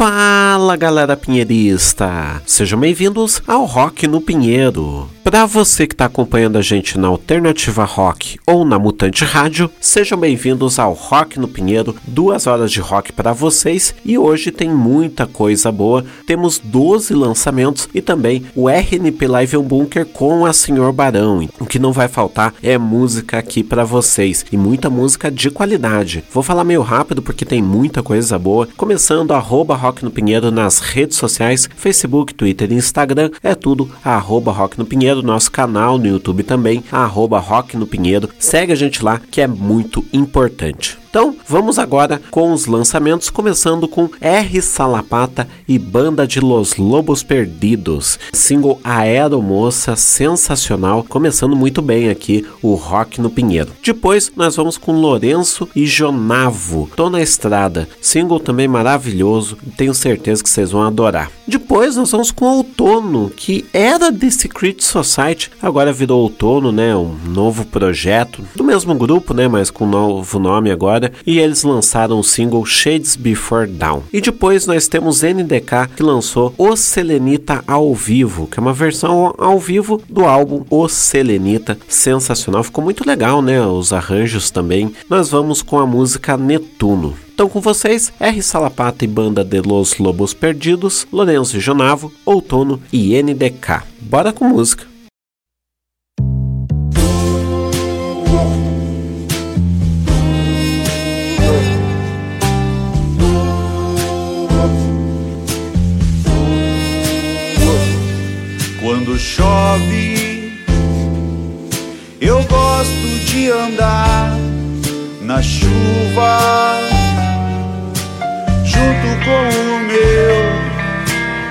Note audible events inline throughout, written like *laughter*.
Fala galera pinheirista! Sejam bem-vindos ao Rock no Pinheiro. Para você que está acompanhando a gente na Alternativa Rock ou na Mutante Rádio, sejam bem-vindos ao Rock no Pinheiro, duas horas de rock para vocês e hoje tem muita coisa boa. Temos 12 lançamentos e também o RNP Live on Bunker com a Senhor Barão. O que não vai faltar é música aqui para vocês e muita música de qualidade. Vou falar meio rápido porque tem muita coisa boa, começando arroba Rock no Pinheiro nas redes sociais, Facebook, Twitter e Instagram, é tudo arroba Rock no Pinheiro Pinheiro, nosso canal no YouTube também, arroba Rock no Pinheiro. Segue a gente lá que é muito importante. Então, vamos agora com os lançamentos, começando com R Salapata e Banda de Los Lobos Perdidos. Single Aeromoça, sensacional, começando muito bem aqui o Rock no Pinheiro. Depois, nós vamos com Lourenço e Jonavo, Tô na Estrada, single também maravilhoso, tenho certeza que vocês vão adorar. Depois, nós vamos com Outono, que era The Secret Society, agora virou Outono, né, um novo projeto, do mesmo grupo, né, mas com um novo nome agora e eles lançaram o single Shades Before Dawn. E depois nós temos NDK que lançou O Selenita ao vivo, que é uma versão ao vivo do álbum O Selenita, sensacional, ficou muito legal, né? Os arranjos também. Nós vamos com a música Netuno. Então com vocês, R. Salapata e banda de Los Lobos Perdidos, Lourenço e Jonavo, Outono e NDK. Bora com música! Quando chove, eu gosto de andar na chuva, junto com o meu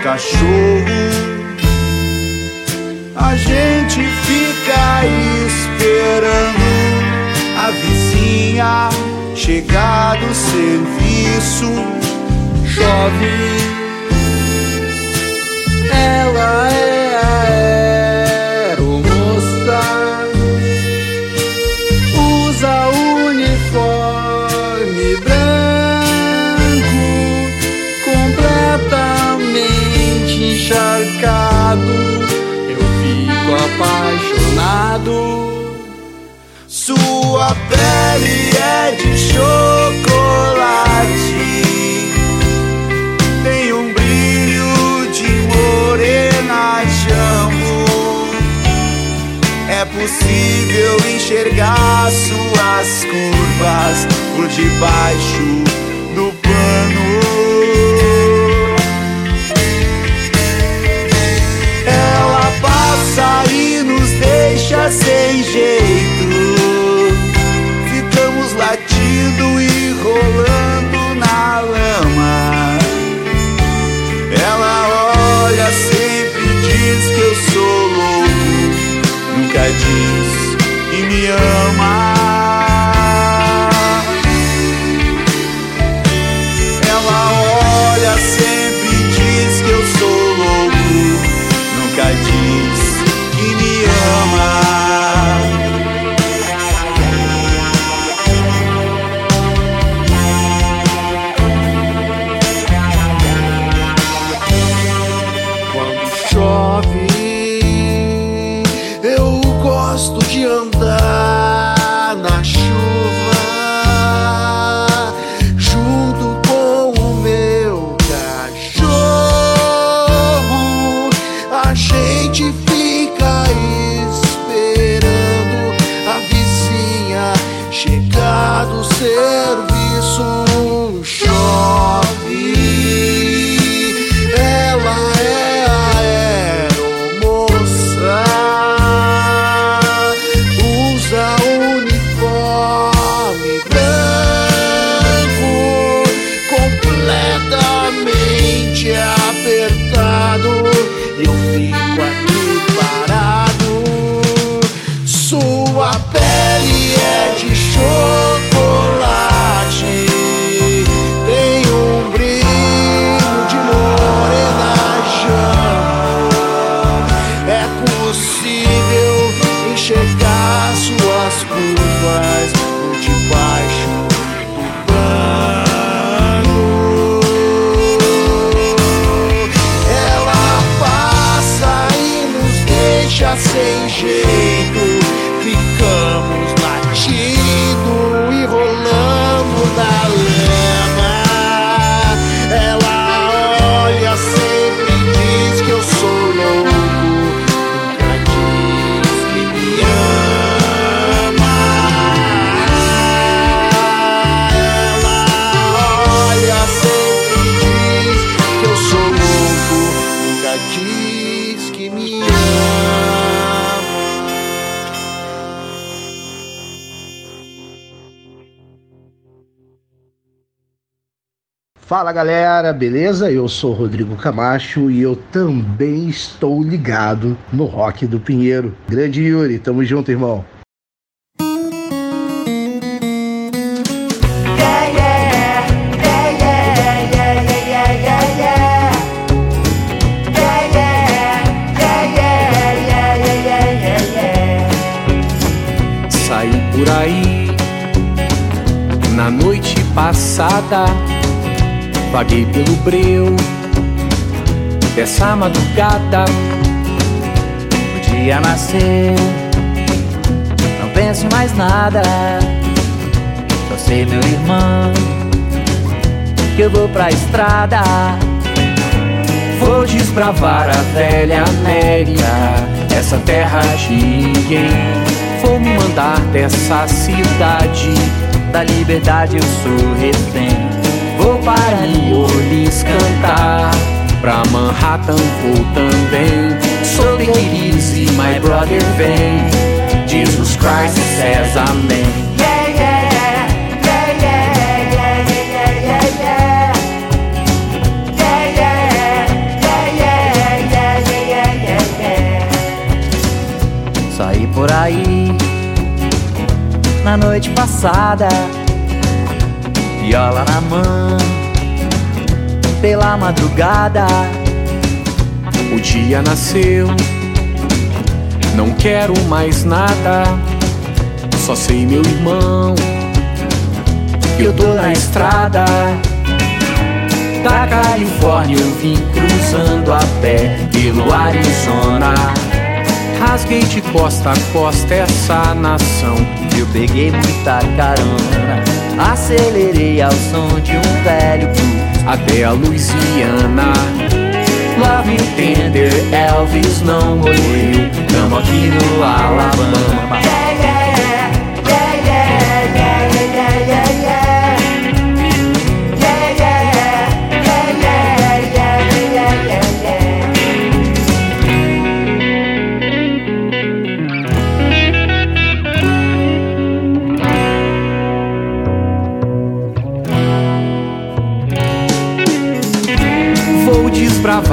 cachorro. A gente fica esperando a vizinha chegar do serviço. Chove, ela é Sua pele é de chocolate. Tem um brilho de morena jambo. É possível enxergar suas curvas por debaixo do pano. Ela passa e nos deixa sem jeito. Rolando na lama. Ela olha, sempre diz que eu sou louco. Nunca diz que me ama. Galera, beleza? Eu sou Rodrigo Camacho e eu também estou ligado no Rock do Pinheiro. Grande Yuri, tamo junto, irmão. Vaguei pelo breu dessa madrugada. O dia nasceu, não penso em mais nada. Só sei, meu irmão, que eu vou pra estrada. Vou desbravar a velha América, essa terra de ninguém. Vou me mandar dessa cidade. Da liberdade eu sou refém. Vou para New Orleans cantar. Pra Manhattan vou também. So take it easy, my brother, vem. Jesus Christ says amen. Saí por aí na noite passada, viola na mão, pela madrugada. O dia nasceu, não quero mais nada. Só sei, meu irmão, eu tô na estrada. Da Califórnia eu vim cruzando a pé pelo Arizona. Rasguei de costa a costa essa nação. Eu peguei muita carona, acelerei ao som de um velho blues. até a Louisiana. Love tender, Elvis não morreu. Tamo aqui no Alabama. Vou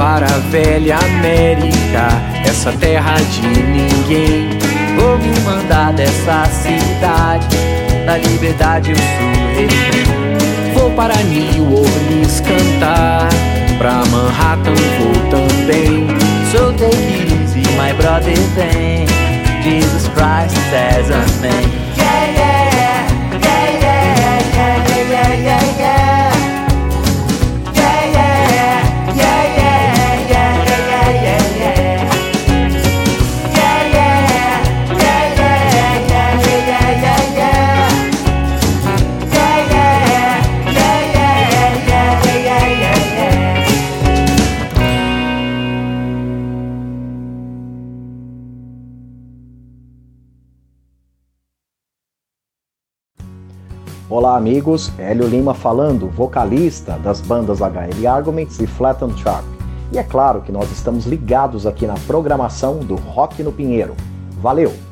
desbravar a velha América, essa terra de ninguém. Vou me mandar dessa cidade, da liberdade eu sou refém. Vou para New Orleans cantar, pra Manhattan vou também. So take it easy, my brother, vem. Jesus Christ says amen. Amigos, Hélio Lima falando, vocalista das bandas HL Arguments e Flatten Track. E é claro que nós estamos ligados aqui na programação do Rock no Pinheiro. Valeu!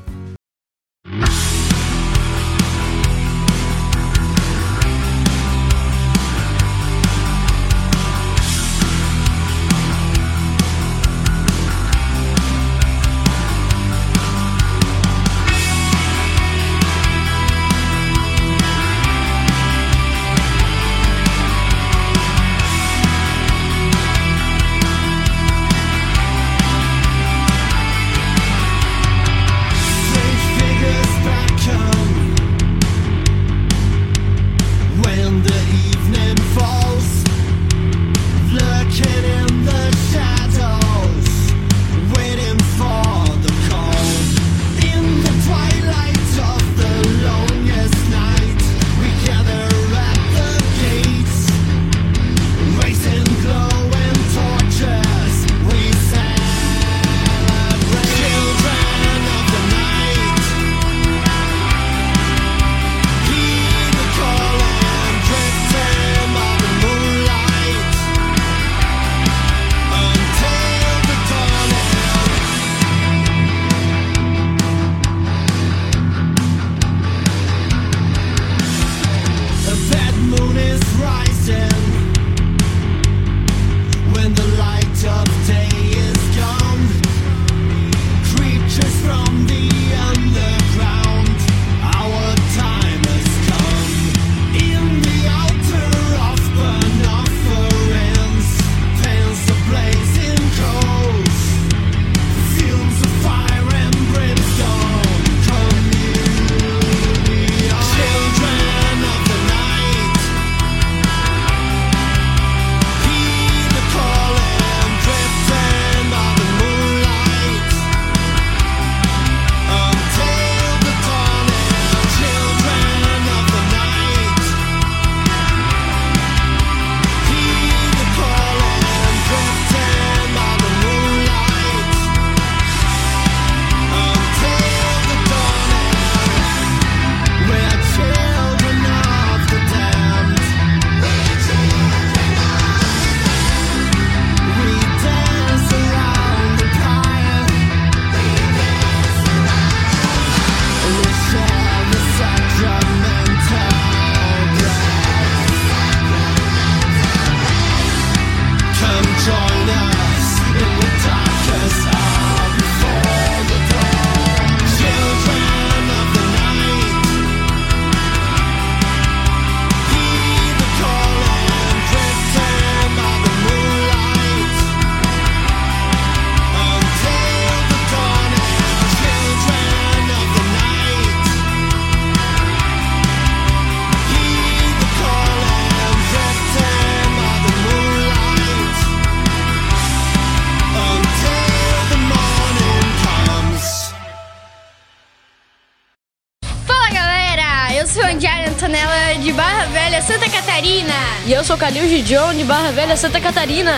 Gidion, de Barra Velha, Santa Catarina.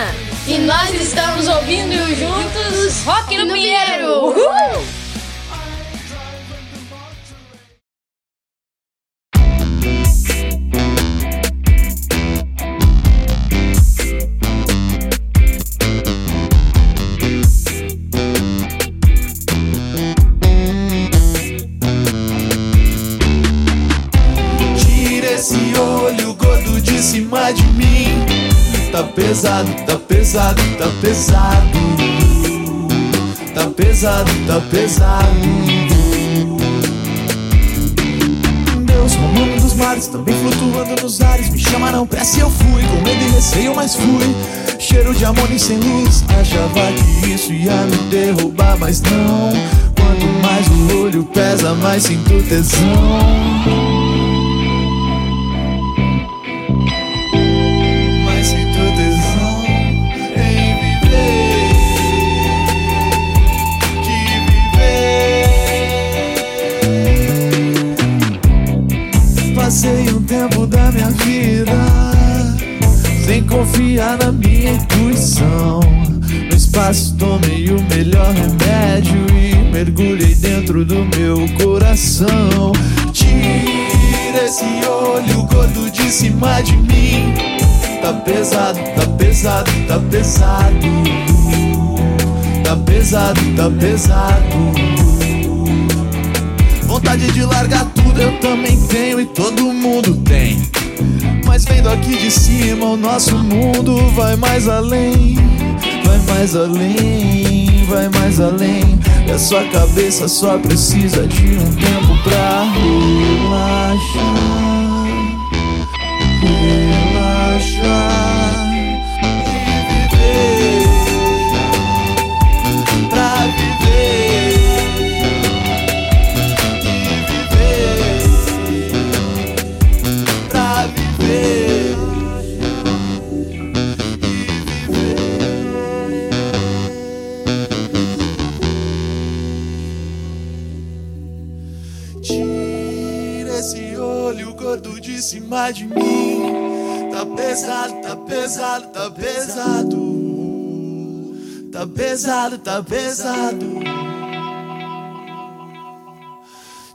E nós estamos ouvindo juntos Rock no Pinheiro. Uhul! Mais sinto pesado. Tá pesado, tá pesado. Vontade de largar tudo eu também tenho e todo mundo tem. Mas vendo aqui de cima, o nosso mundo vai mais além. Vai mais além, vai mais além. E a sua cabeça só precisa de um tempo pra. Relaxar. Pesado, tá pesado.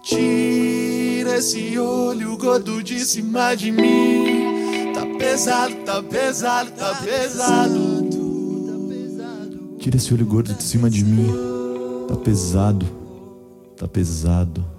Tira esse olho gordo de cima de mim. Tá pesado, tá pesado, tá pesado. Tira esse olho gordo de cima de mim. Tá pesado, tá pesado.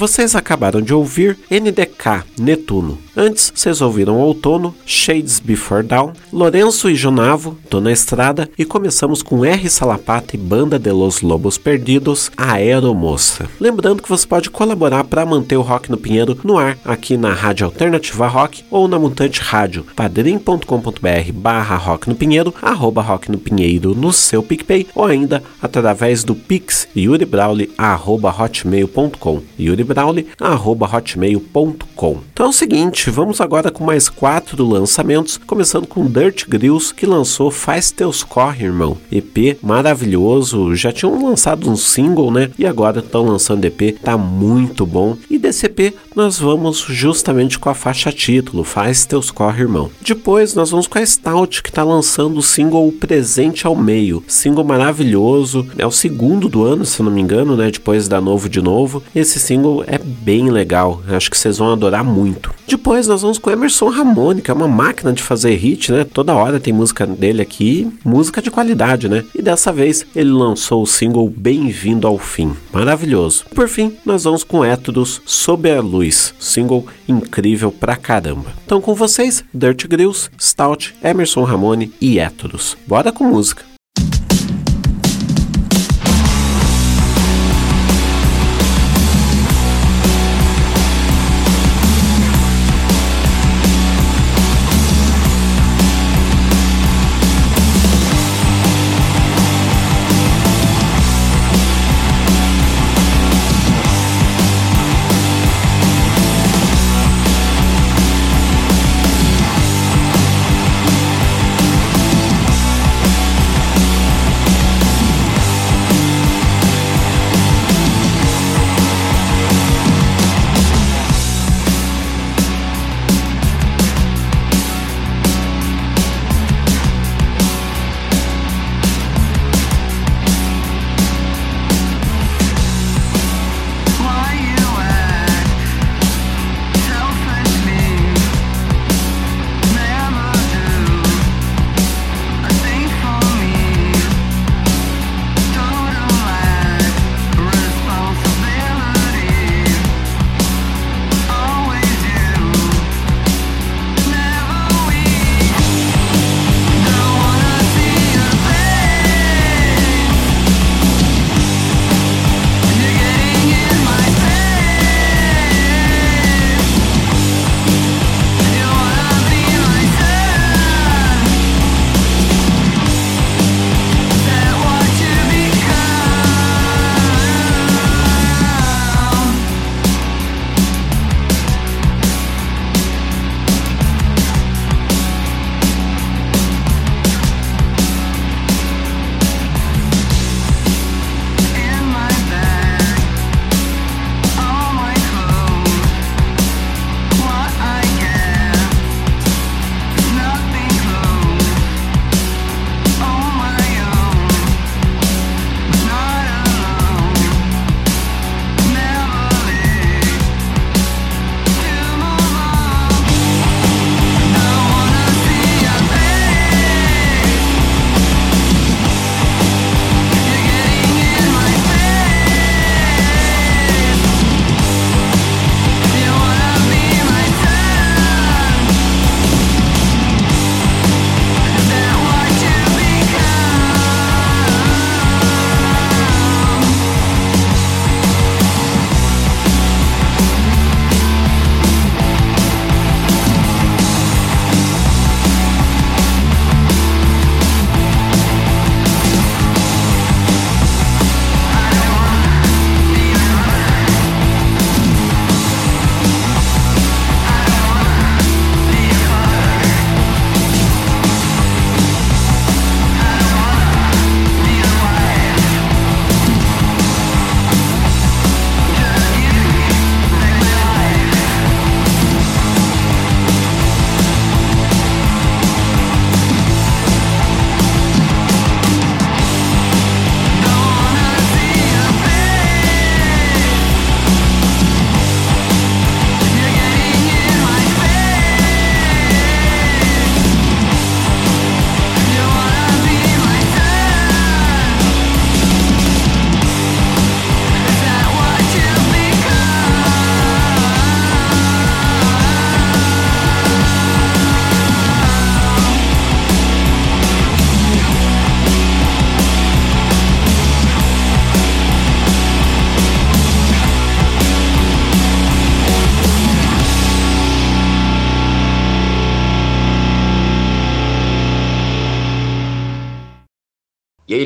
Vocês acabaram de ouvir NDK Netuno. Antes, vocês ouviram Outono, Shades Before Dawn, Lourenço e Junavo, Tô na Estrada e começamos com R Salapata e Banda de los Lobos Perdidos, Aeromoça. Lembrando que você pode colaborar para manter o Rock no Pinheiro no ar aqui na Rádio Alternativa Rock ou na Mutante Rádio, padrim.com.br barra Rock no Pinheiro, arroba Rock no Pinheiro no seu PicPay ou ainda através do Pix yuribrauli arroba hotmail.com. Yuri hotmail.com. Então é o seguinte, vamos agora com mais quatro lançamentos, começando com Dirt Grills, que lançou Faz Teus Corre, irmão. EP maravilhoso, já tinham lançado um single, né? E agora estão lançando EP, tá muito bom. E desse EP nós vamos justamente com a faixa título, Faz Teus Corre, irmão. Depois nós vamos com a Stout, que tá lançando o single Presente ao Meio. Single maravilhoso, é o segundo do ano, se não me engano, né? Depois da Novo de Novo. Esse single é bem legal, acho que vocês vão adorar muito. Depois nós vamos com Emerson Ramone, que é uma máquina de fazer hit, né? Toda hora tem música dele aqui, música de qualidade, né? E dessa vez ele lançou o single Bem-vindo ao Fim, maravilhoso. Por fim, nós vamos com Étodos Sob a Luz, single incrível pra caramba. Então com vocês, Dirt Grills, Stout, Emerson Ramone e Étodos. Bora com música.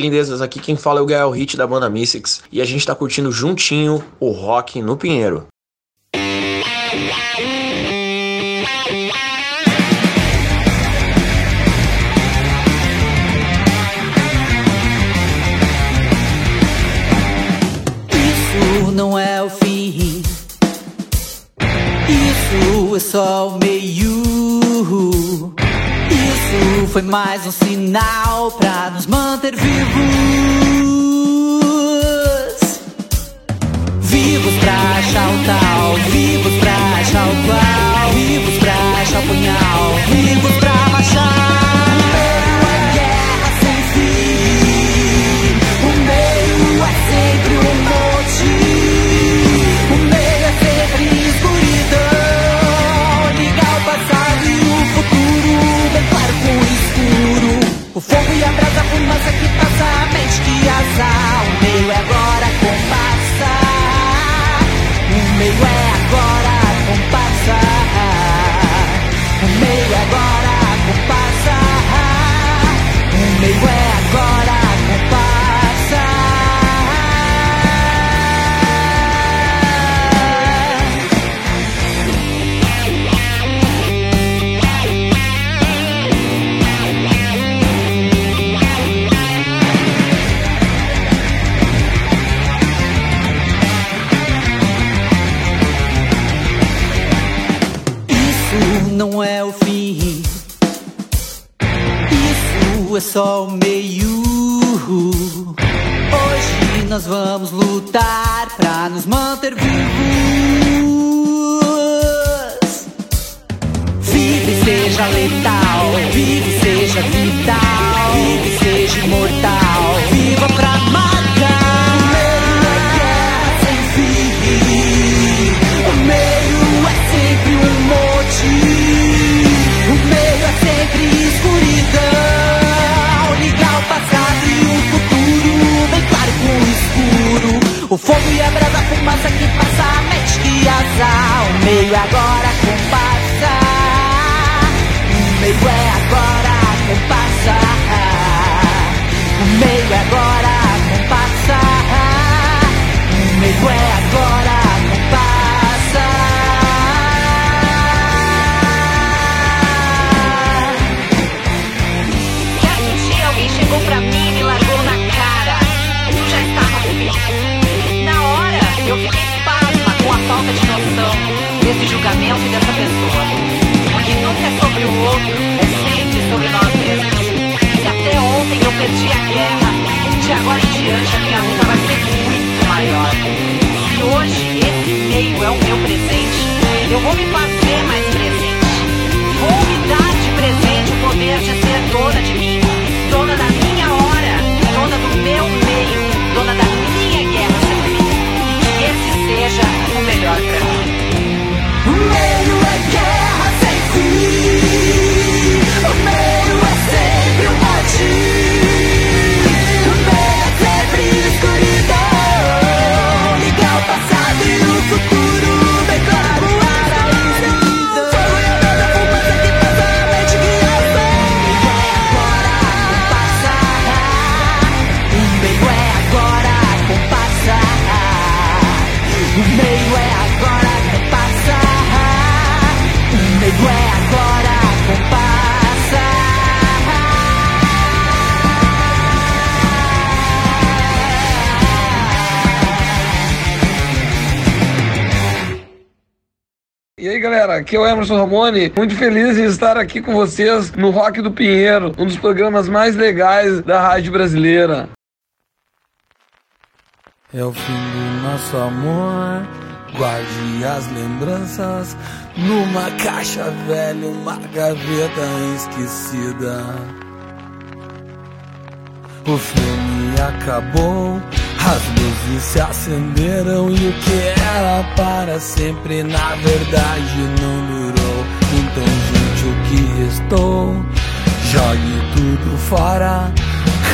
lindezas, aqui quem fala é o Gael Hit da banda Mystics e a gente tá curtindo juntinho o rock no Pinheiro. foi mais um sinal pra nos manter vivos. Vivos pra achar o tal, vivos pra achar o qual. sol meio. Hoje nós vamos lutar pra nos manter vivos. Vive, seja letal. Vive, seja vital. Vive, seja imortal. Viva pra nós. aqui é o Emerson Ramone, muito feliz em estar aqui com vocês no Rock do Pinheiro, um dos programas mais legais da rádio brasileira. É o fim do nosso amor, guarde as lembranças numa caixa velha, uma gaveta esquecida. O filme acabou as luzes se acenderam e o que era para sempre na verdade não durou. Então junte o que restou, jogue tudo fora,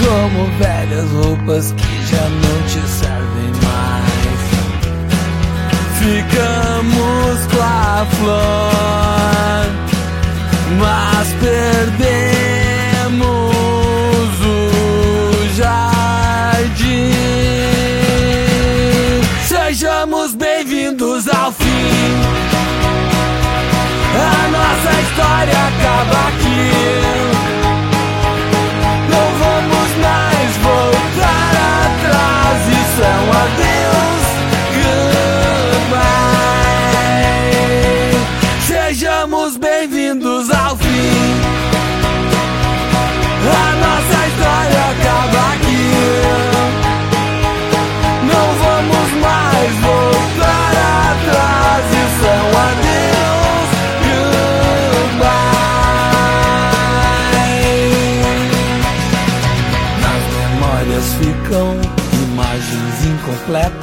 como velhas roupas que já não te servem mais. Ficamos com a flor, mas perdemos. história acaba aqui.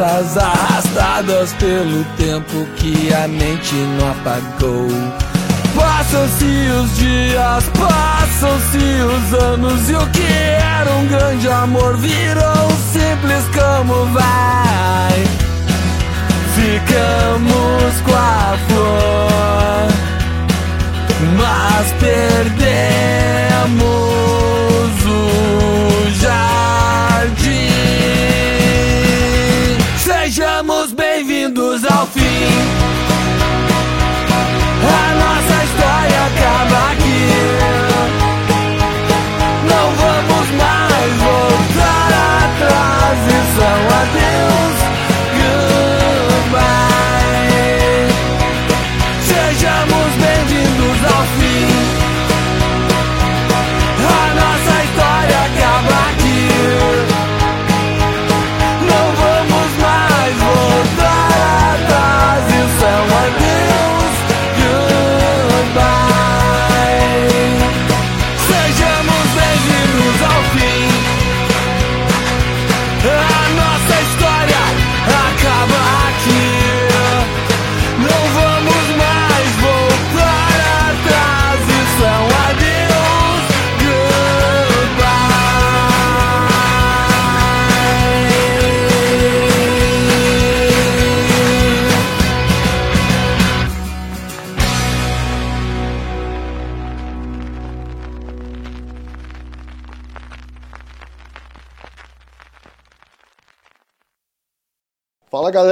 arrastadas pelo tempo que a mente não apagou. Passam-se os dias, passam-se os anos e o que era um grande amor virou um simples como vai. Ficamos com a flor, mas perdemos. You.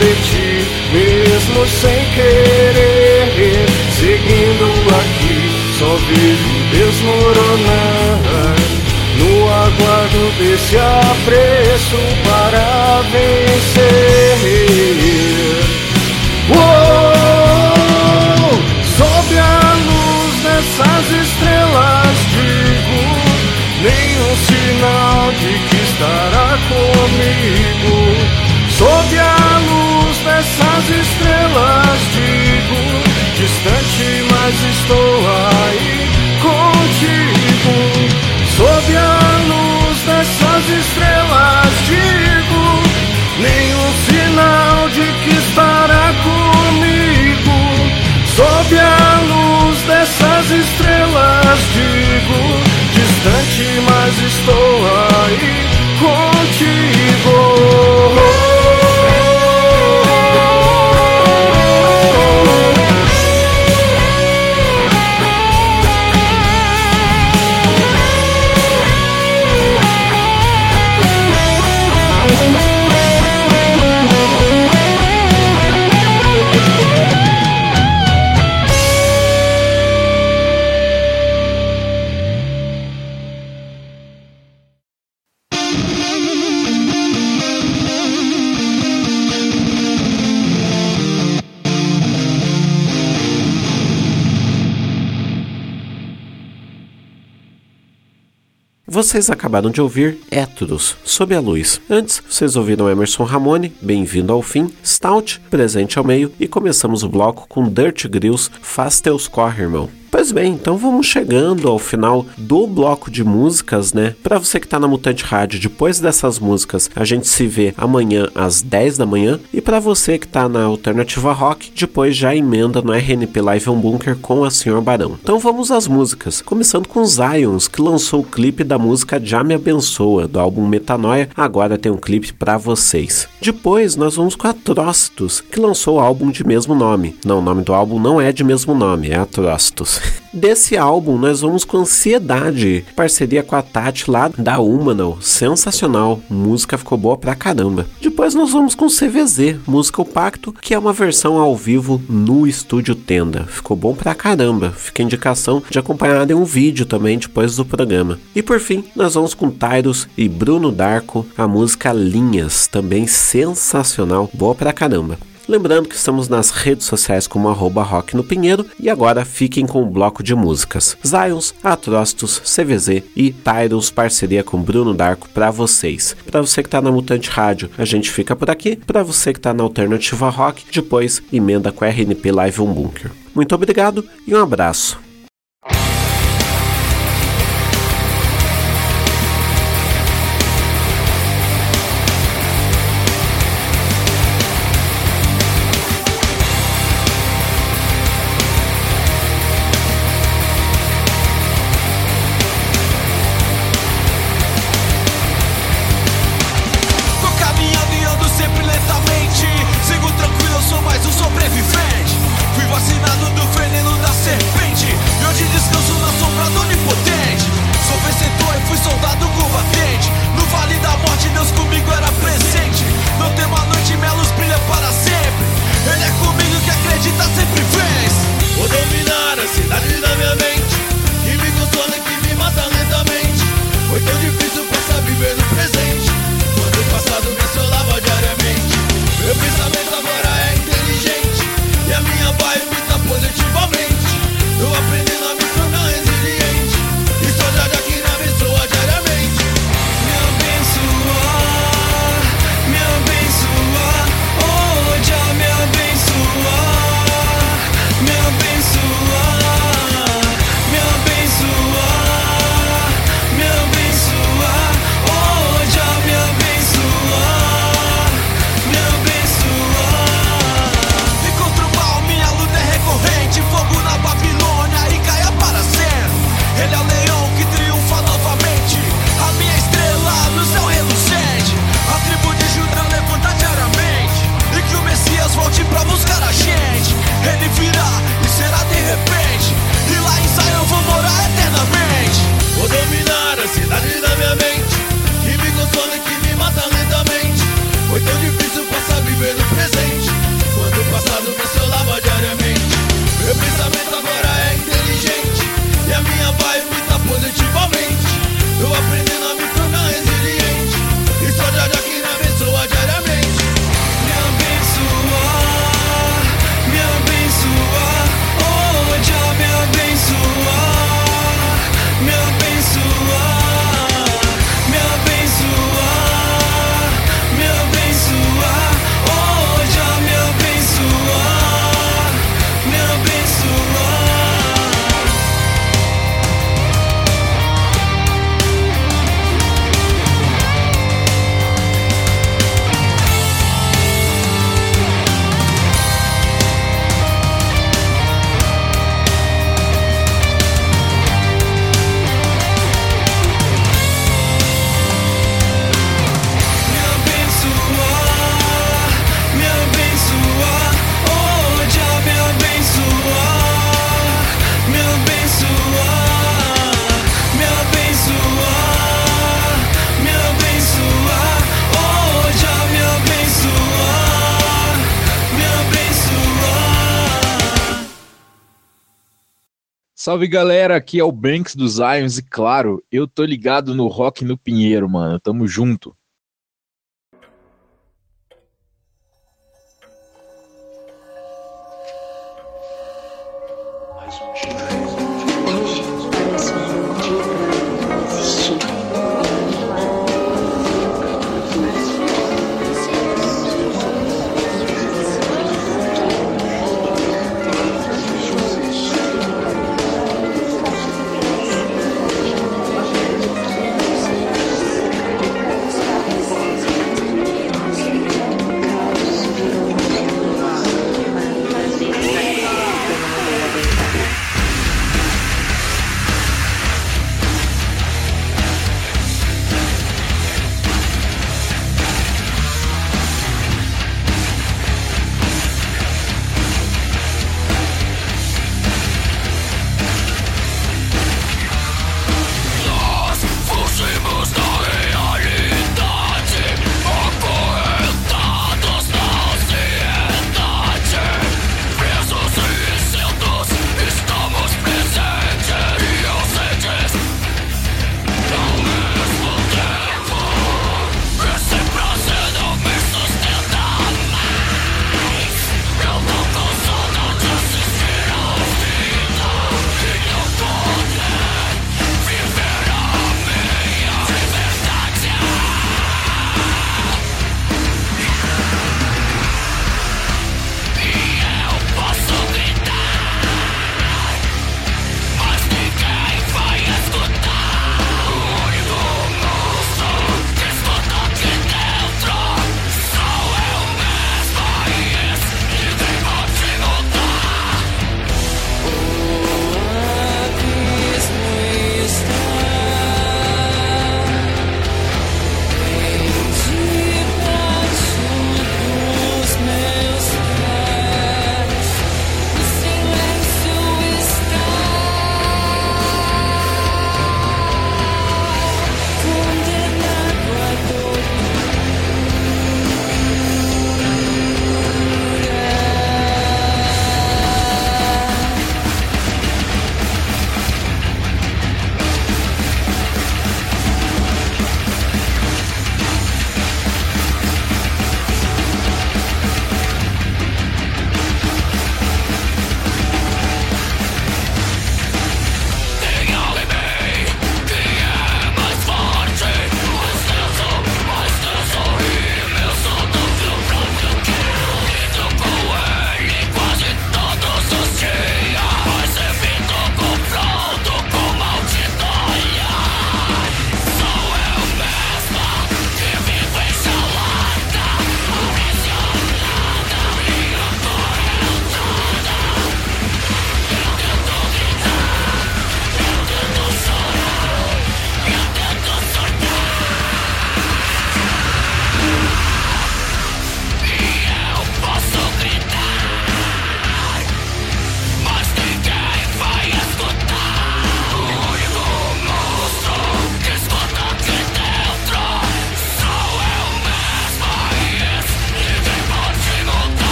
de ti, mesmo sem querer. Seguindo aqui, só vejo desmoronar. No aguardo desse apreço para vencer. Sob a luz dessas estrelas, digo: nenhum sinal de que está mas estou Vocês acabaram de ouvir Héteros, Sob a Luz. Antes, vocês ouviram Emerson Ramone, Bem-vindo ao Fim, Stout, Presente ao Meio, e começamos o bloco com Dirt Grills, Faz Teus Corre, Irmão. Pois bem, então vamos chegando ao final do bloco de músicas, né? Para você que tá na Mutante Rádio, depois dessas músicas, a gente se vê amanhã às 10 da manhã. E para você que tá na Alternativa Rock, depois já emenda no RNP Live on Bunker com a Senhor Barão. Então vamos às músicas, começando com Zions, que lançou o clipe da música Já Me Abençoa, do álbum Metanoia. Agora tem um clipe para vocês. Depois nós vamos com Atrócitos, que lançou o álbum de mesmo nome. Não, o nome do álbum não é de mesmo nome, é Atrócitos. Desse álbum, nós vamos com Ansiedade, parceria com a Tati lá da Humanal. Sensacional, música ficou boa pra caramba. Depois nós vamos com CVZ, música O Pacto, que é uma versão ao vivo no estúdio Tenda. Ficou bom pra caramba, fica indicação de acompanhar em um vídeo também depois do programa. E por fim, nós vamos com Tyros e Bruno Darko, a música Linhas, também sensacional, boa pra caramba. Lembrando que estamos nas redes sociais como arroba rock no Pinheiro e agora fiquem com o bloco de músicas. Zions, Atrócitos, CVZ e Tyros, parceria com Bruno Darko para vocês. Para você que tá na Mutante Rádio, a gente fica por aqui. Para você que tá na Alternativa Rock, depois emenda com a RNP Live um Bunker. Muito obrigado e um abraço. Salve galera, aqui é o Banks dos Ions e claro, eu tô ligado no Rock no Pinheiro, mano. Tamo junto.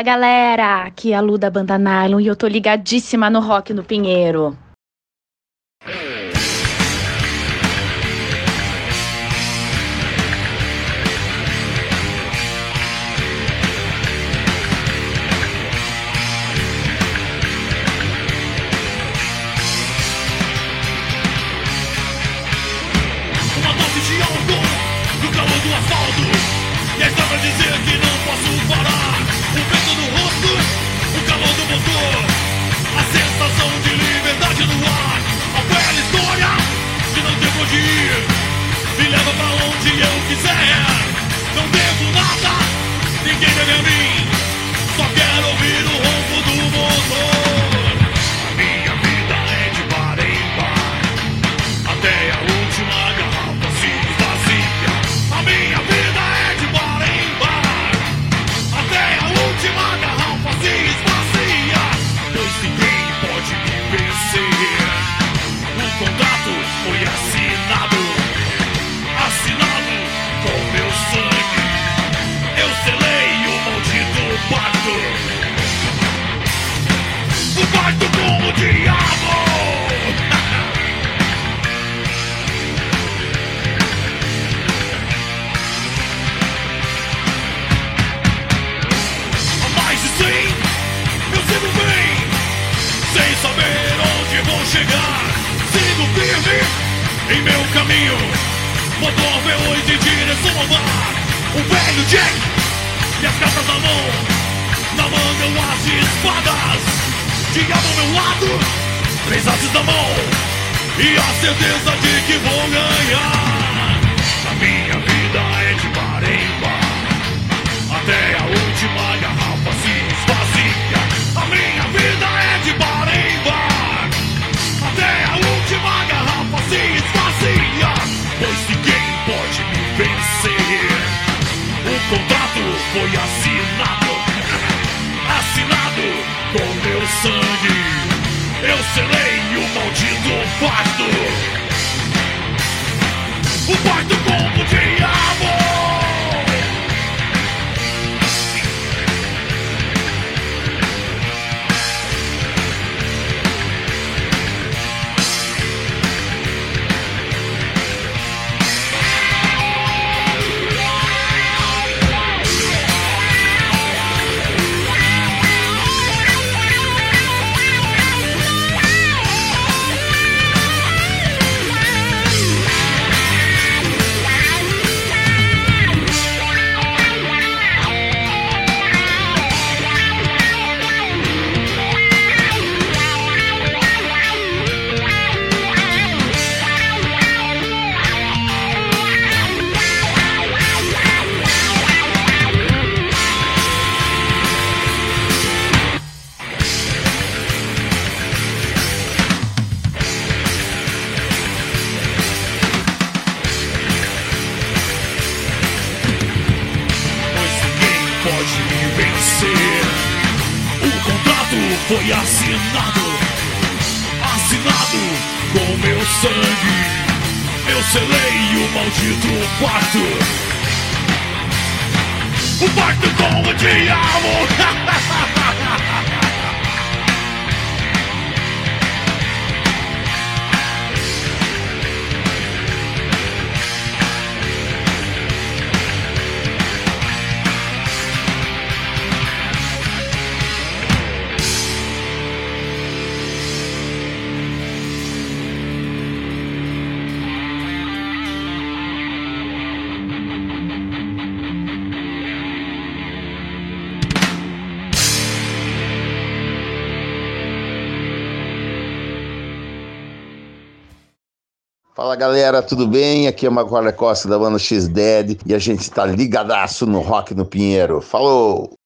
Fala galera, aqui é a Lu da Banda Nylon e eu tô ligadíssima no Rock no Pinheiro. O vento no rosto, o calor do motor A sensação de liberdade no ar. A bela história de não onde ir Me leva pra onde eu quiser. Não devo nada, ninguém deve a mim Só quero ouvir o ronco do motor maldito pacto. O pacto com o diabo. Mais de cem, eu sigo bem, sem saber onde vou chegar. Sigo firme em meu caminho, motor V8 em direção ao mar. O velho Jack e as cartas na mão, na manga as espadas. Diabo ao meu lado, três ases na mão e a certeza de que vou ganhar. A minha vida é de bar em. Até a última garrafa se esvazia. A minha vida é de bar em. Até a última garrafa se esvazia. Pois ninguém pode me vencer. O contrato foi assinado. Assinado com meu sangue. Eu selei o maldito pacto. O pacto com o diabo. Maldito pacto. O pacto com o diabo. *laughs* Fala galera, tudo bem? Aqui é o Maguara Costa da banda X-Dead e a gente tá ligadaço no Rock no Pinheiro. Falou!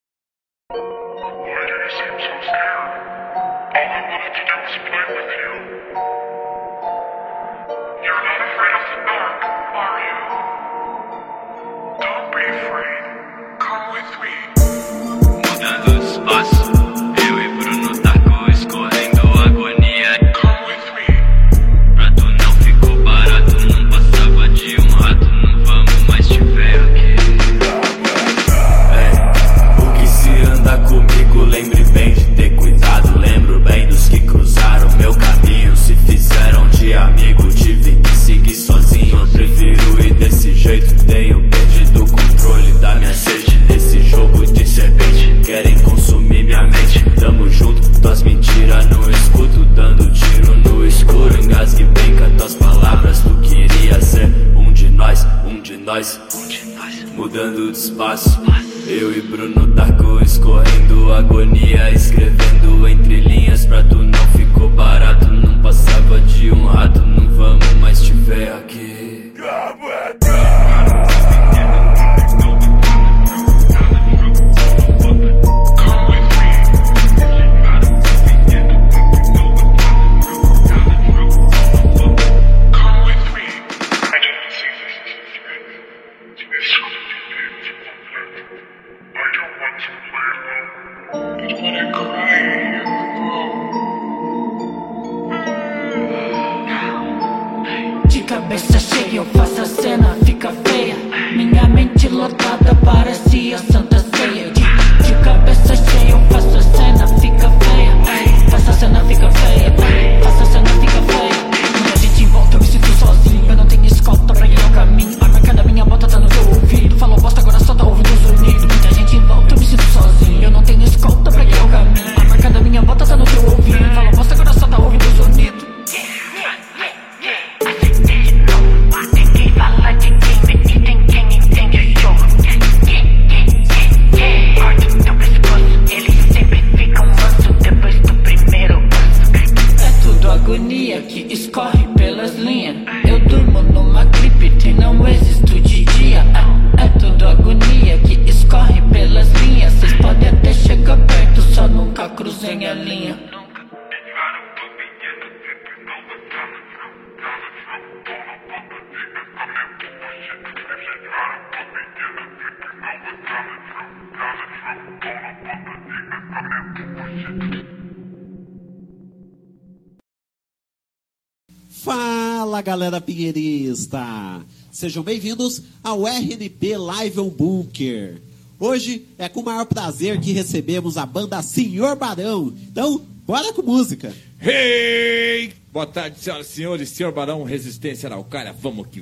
Hoje é com o maior prazer que recebemos a banda Senhor Barão. Então, bora com música. Hey! Boa tarde, senhoras e senhores. Senhor Barão, Resistência Araucária. Vamos que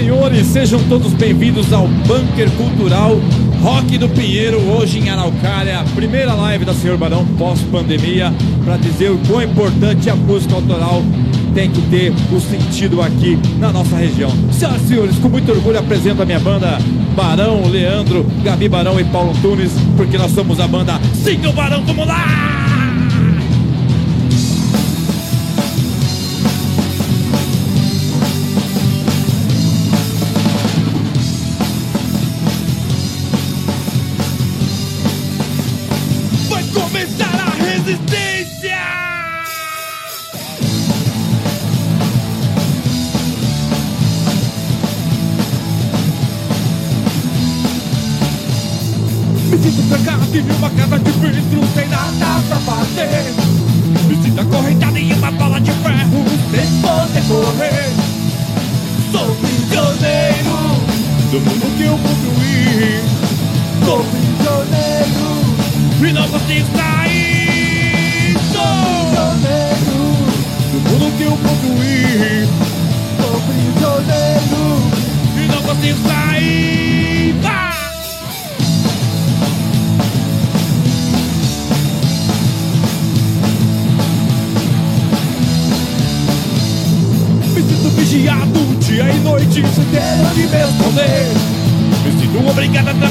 senhores, sejam todos bem-vindos ao Bunker Cultural Rock do Pinheiro, hoje em Araucária, primeira live da Senhor Barão pós-pandemia, para dizer o quão importante a música autoral tem que ter o sentido aqui na nossa região. Senhoras e senhores, com muito orgulho apresento a minha banda Barão, Leandro, Gabi Barão e Paulo Tunes, porque nós somos a banda Siga Barão, vamos lá! Tive uma casa de vidro, sem nada pra fazer. Vestida correntada e uma bola de ferro Sem poder correr. Sou prisioneiro do mundo que eu Obrigada.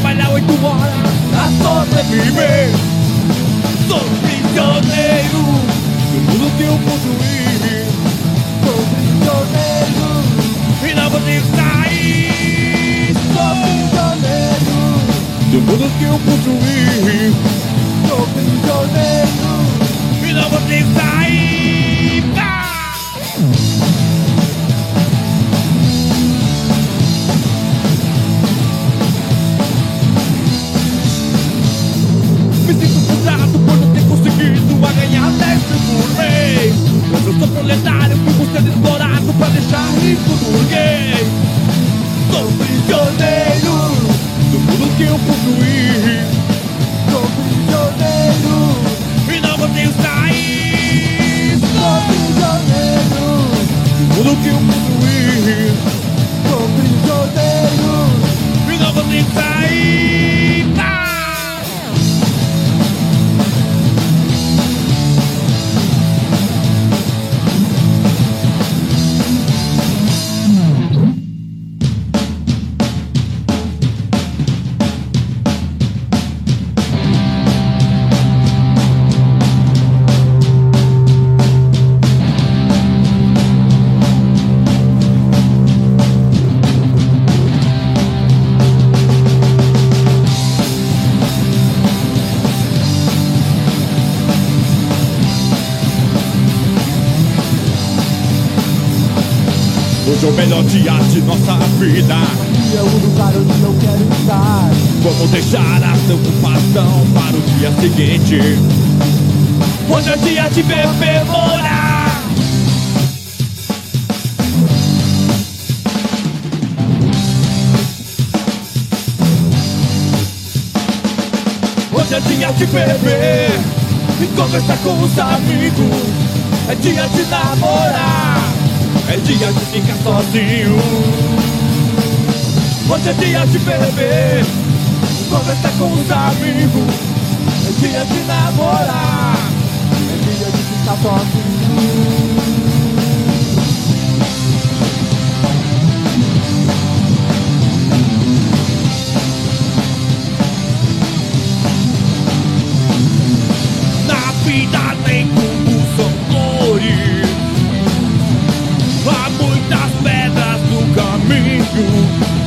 Vida. E é o lugar onde eu quero estar. Vamos deixar a preocupação para o dia seguinte. Hoje é dia de beber morar. Hoje é dia de beber e conversar com os amigos. É dia de namorar, é dia de ficar sozinho. Hoje é dia de beber conversar com os amigos. É dia de namorar, é dia de ficar sozinho. Na vida nem tudo são flores Há muitas pedras no caminho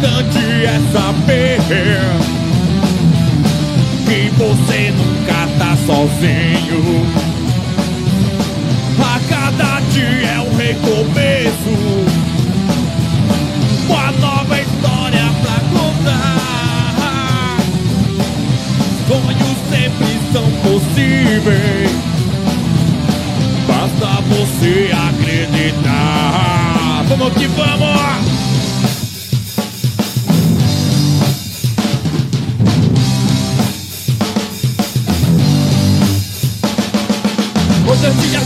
importante é saber Que você nunca tá sozinho A cada dia é um recomeço Uma nova história pra contar Sonhos sempre são possíveis. Basta você acreditar. Vamos que vamos!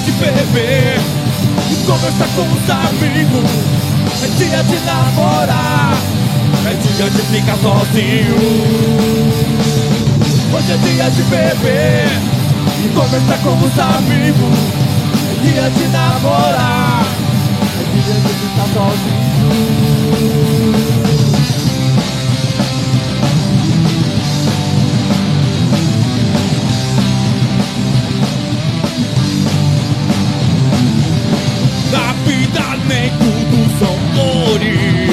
De beber e conversar com os amigos. É dia de namorar, é dia de ficar sozinho. Hoje é dia de beber e conversar com os amigos. É dia de namorar, é dia de ficar sozinho. Nem tudo são flores.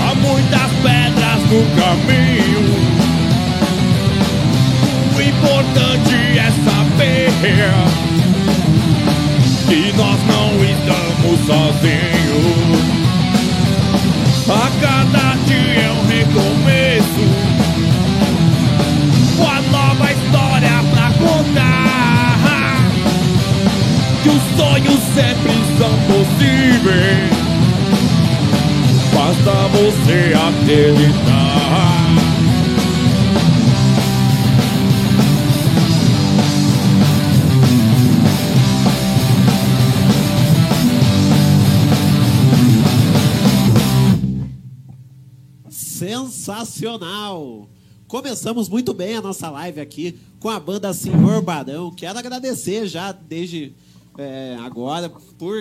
Há muitas pedras no caminho. O importante é saber que nós não estamos sozinhos. A cada dia é um sonhos sempre são possíveis, basta você acreditar. Sensacional! Começamos muito bem a nossa live aqui com a banda Senhor Barão. Quero agradecer já desde é, agora por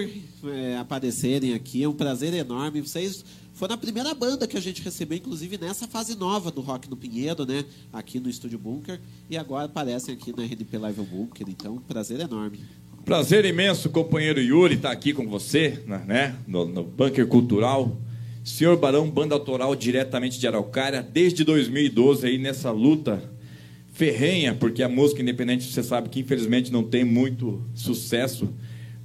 é, aparecerem aqui. É um prazer enorme. Vocês foram a primeira banda que a gente recebeu, inclusive nessa fase nova do Rock no Pinheiro, né? Aqui no Estúdio Bunker. E agora aparecem aqui na RDP Live Bunker. Então, prazer enorme. Prazer imenso, companheiro Yuri, estar aqui com você, né? No, no Bunker Cultural. Senhor Barão, banda autoral diretamente de Araucária, desde 2012 aí nessa luta ferrenha, porque a música independente você sabe que infelizmente não tem muito sucesso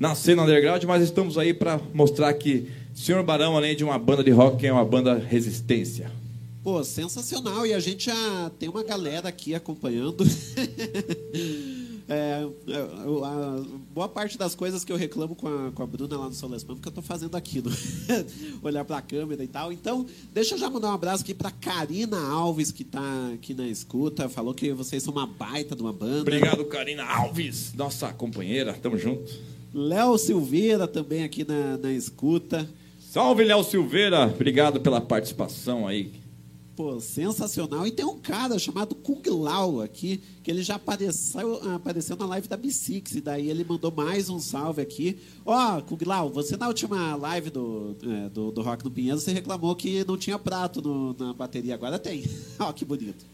na cena underground, mas estamos aí para mostrar que Senhor Barão, além de uma banda de rock, é uma banda resistência. Pô, sensacional. E a gente já tem uma galera aqui acompanhando. *laughs* É, a boa parte das coisas que eu reclamo com a, com a Bruna lá no Solespam, que eu tô fazendo aqui, no *laughs* olhar pra câmera e tal. Então, deixa eu já mandar um abraço aqui pra Karina Alves, que tá aqui na escuta. Falou que vocês são uma baita de uma banda. Obrigado, Karina Alves, nossa companheira. Tamo junto. Léo Silveira também aqui na, na escuta. Salve, Léo Silveira. Obrigado pela participação aí. Pô, sensacional. E tem um cara chamado Kung Lao aqui, que ele já apareceu, apareceu na live da B6, e daí ele mandou mais um salve aqui. Ó, oh, Kung Lao, você na última live do, é, do, do, Rock no Pinheiro, você reclamou que não tinha prato no, na bateria, agora tem. *laughs* Ó, oh, que bonito.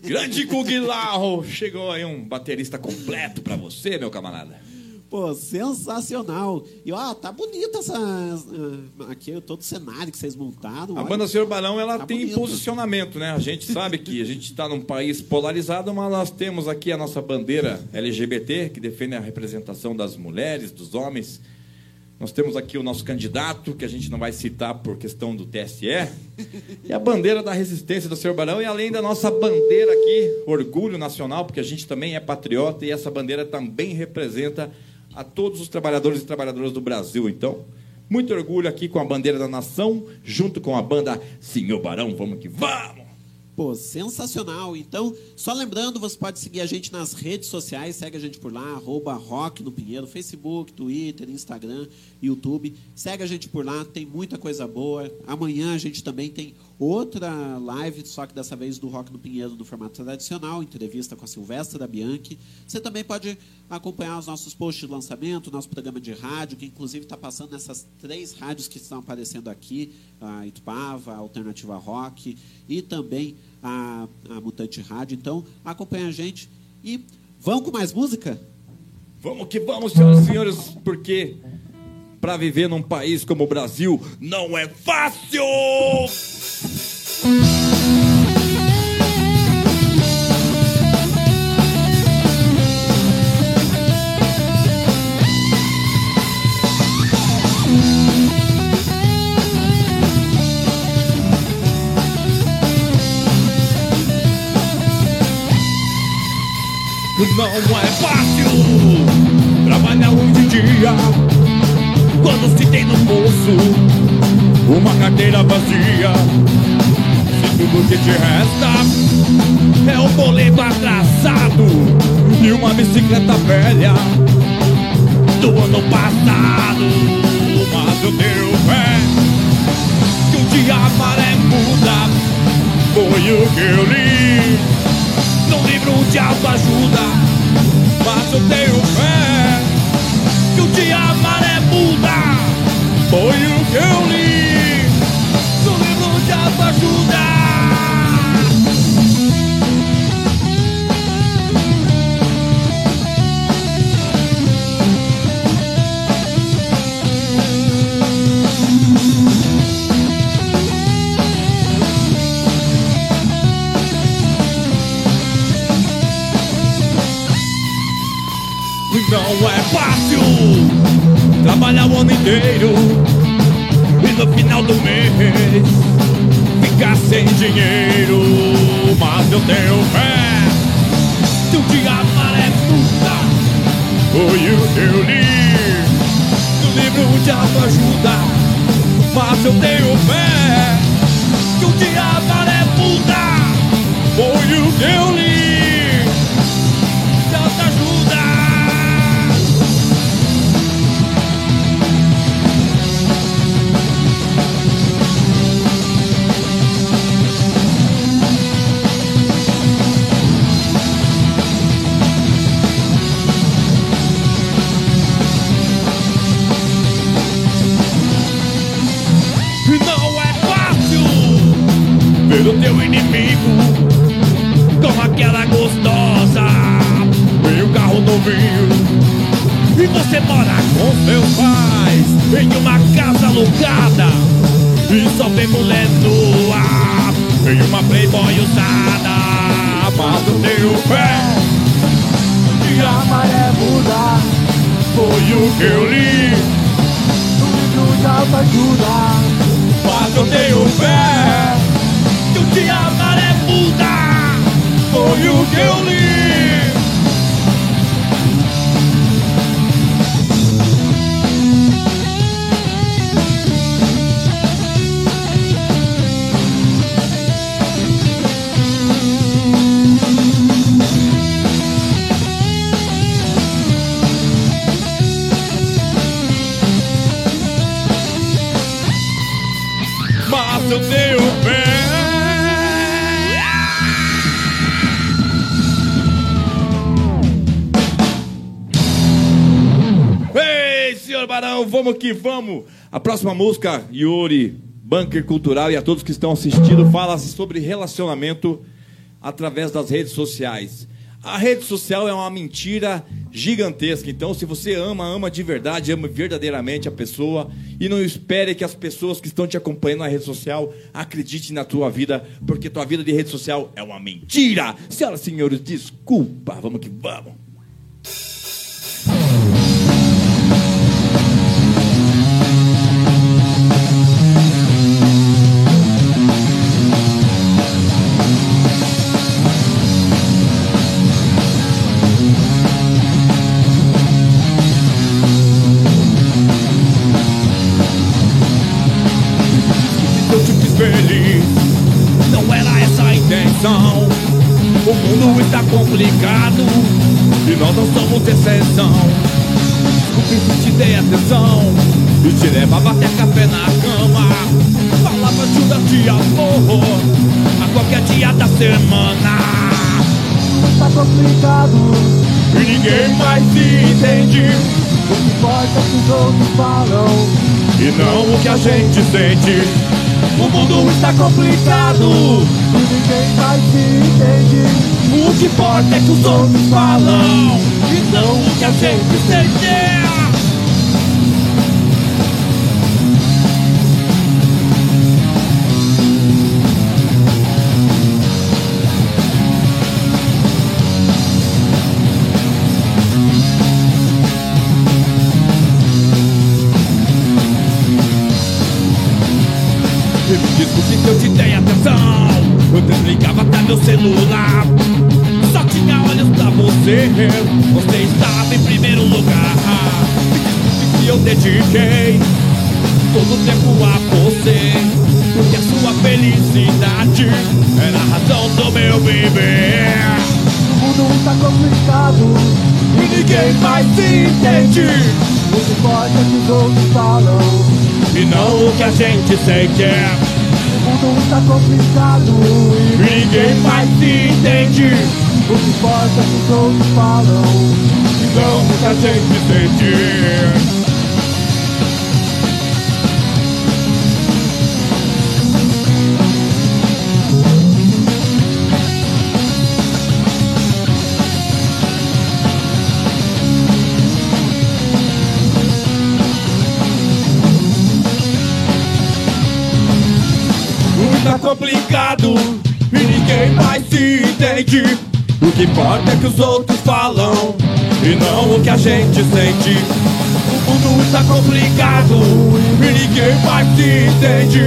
Grande Kung Lao! Chegou aí um baterista completo para você, meu camarada. Pô, sensacional. E ó, tá bonita essa. ah, Aqui todo o cenário que vocês montaram. A olha. banda Senhor Barão ela Tá tem bonito. posicionamento, né? A gente sabe que a gente está num país polarizado, mas nós temos aqui a nossa bandeira LGBT, que defende a representação das mulheres, dos homens. Nós temos aqui o nosso candidato, que a gente não vai citar por questão do TSE, e a bandeira da resistência do Senhor Barão, e além da nossa bandeira aqui, orgulho nacional, porque a gente também é patriota, e essa bandeira também representa a todos os trabalhadores e trabalhadoras do Brasil. Então, muito orgulho aqui com a bandeira da nação, junto com a banda Senhor Barão. Vamos que vamos! Pô, sensacional. Então, só lembrando, você pode seguir a gente nas redes sociais, segue a gente por lá, arroba Rock no Pinheiro, Facebook, Twitter, Instagram, YouTube. Segue a gente por lá, tem muita coisa boa. Amanhã a gente também tem outra live, só que dessa vez do Rock no Pinheiro no formato tradicional, entrevista com a Silvestra da Bianchi. Você também pode acompanhar os nossos posts de lançamento, nosso programa de rádio, que inclusive está passando nessas três rádios que estão aparecendo aqui, a Itupava, a Alternativa Rock e também a, a Mutante Rádio. Então, acompanha a gente e vamos com mais música? Vamos que vamos, senhoras e senhores, porque para viver num país como o Brasil não é fácil! Não é fácil trabalhar hoje em dia Quando se tem no bolso uma carteira vazia Se tudo que te resta é um boleto atrasado E uma bicicleta velha do ano passado Mas eu tenho fé que um dia a maré muda Foi o que eu li num livro de autoajuda. Mas eu tenho fé dia a maré muda. Foi o que eu li no livro de autoajuda. Fácil trabalhar o ano inteiro e no final do mês ficar sem dinheiro. Mas eu tenho fé que um dia a maré muda. Foi o que eu li no livro de autoajuda. Mas eu tenho fé que um dia a maré muda. Foi o que eu E você mora com seus pais em uma casa alugada e só vê mulher nua em uma playboy usada. Mas eu tenho fé que a maré muda. Foi o que eu li no livro de autoajuda. Mas eu tenho fé que um dia que vamos! A próxima música, Yuri, Bunker Cultural e a todos que estão assistindo, fala sobre relacionamento através das redes sociais. A rede social é uma mentira gigantesca. Então, se você ama, ama de verdade, ama verdadeiramente a pessoa e não espere que as pessoas que estão te acompanhando na rede social acreditem na tua vida, porque tua vida de rede social é uma mentira. Senhoras e senhores, desculpa. Vamos que vamos. Está complicado e nós não somos exceção. Desculpe se te dei atenção e te levava até café na cama. Falava de um de amor a qualquer dia da semana. Tá complicado E ninguém mais se entende. O que importa é que os outros falam E não o que a gente sente. O mundo está complicado. E ninguém mais se entende O que importa é que os outros falam. E não o que a gente sente. O que importa é que os outros falam. E não o que a gente sente O mundo está complicado E ninguém mais se entende. O que importa é que os outros falam. E não o que a gente sente e ninguém mais se entende. O que importa é que os outros falam e não o que a gente sente. O mundo está complicado e ninguém mais se entende.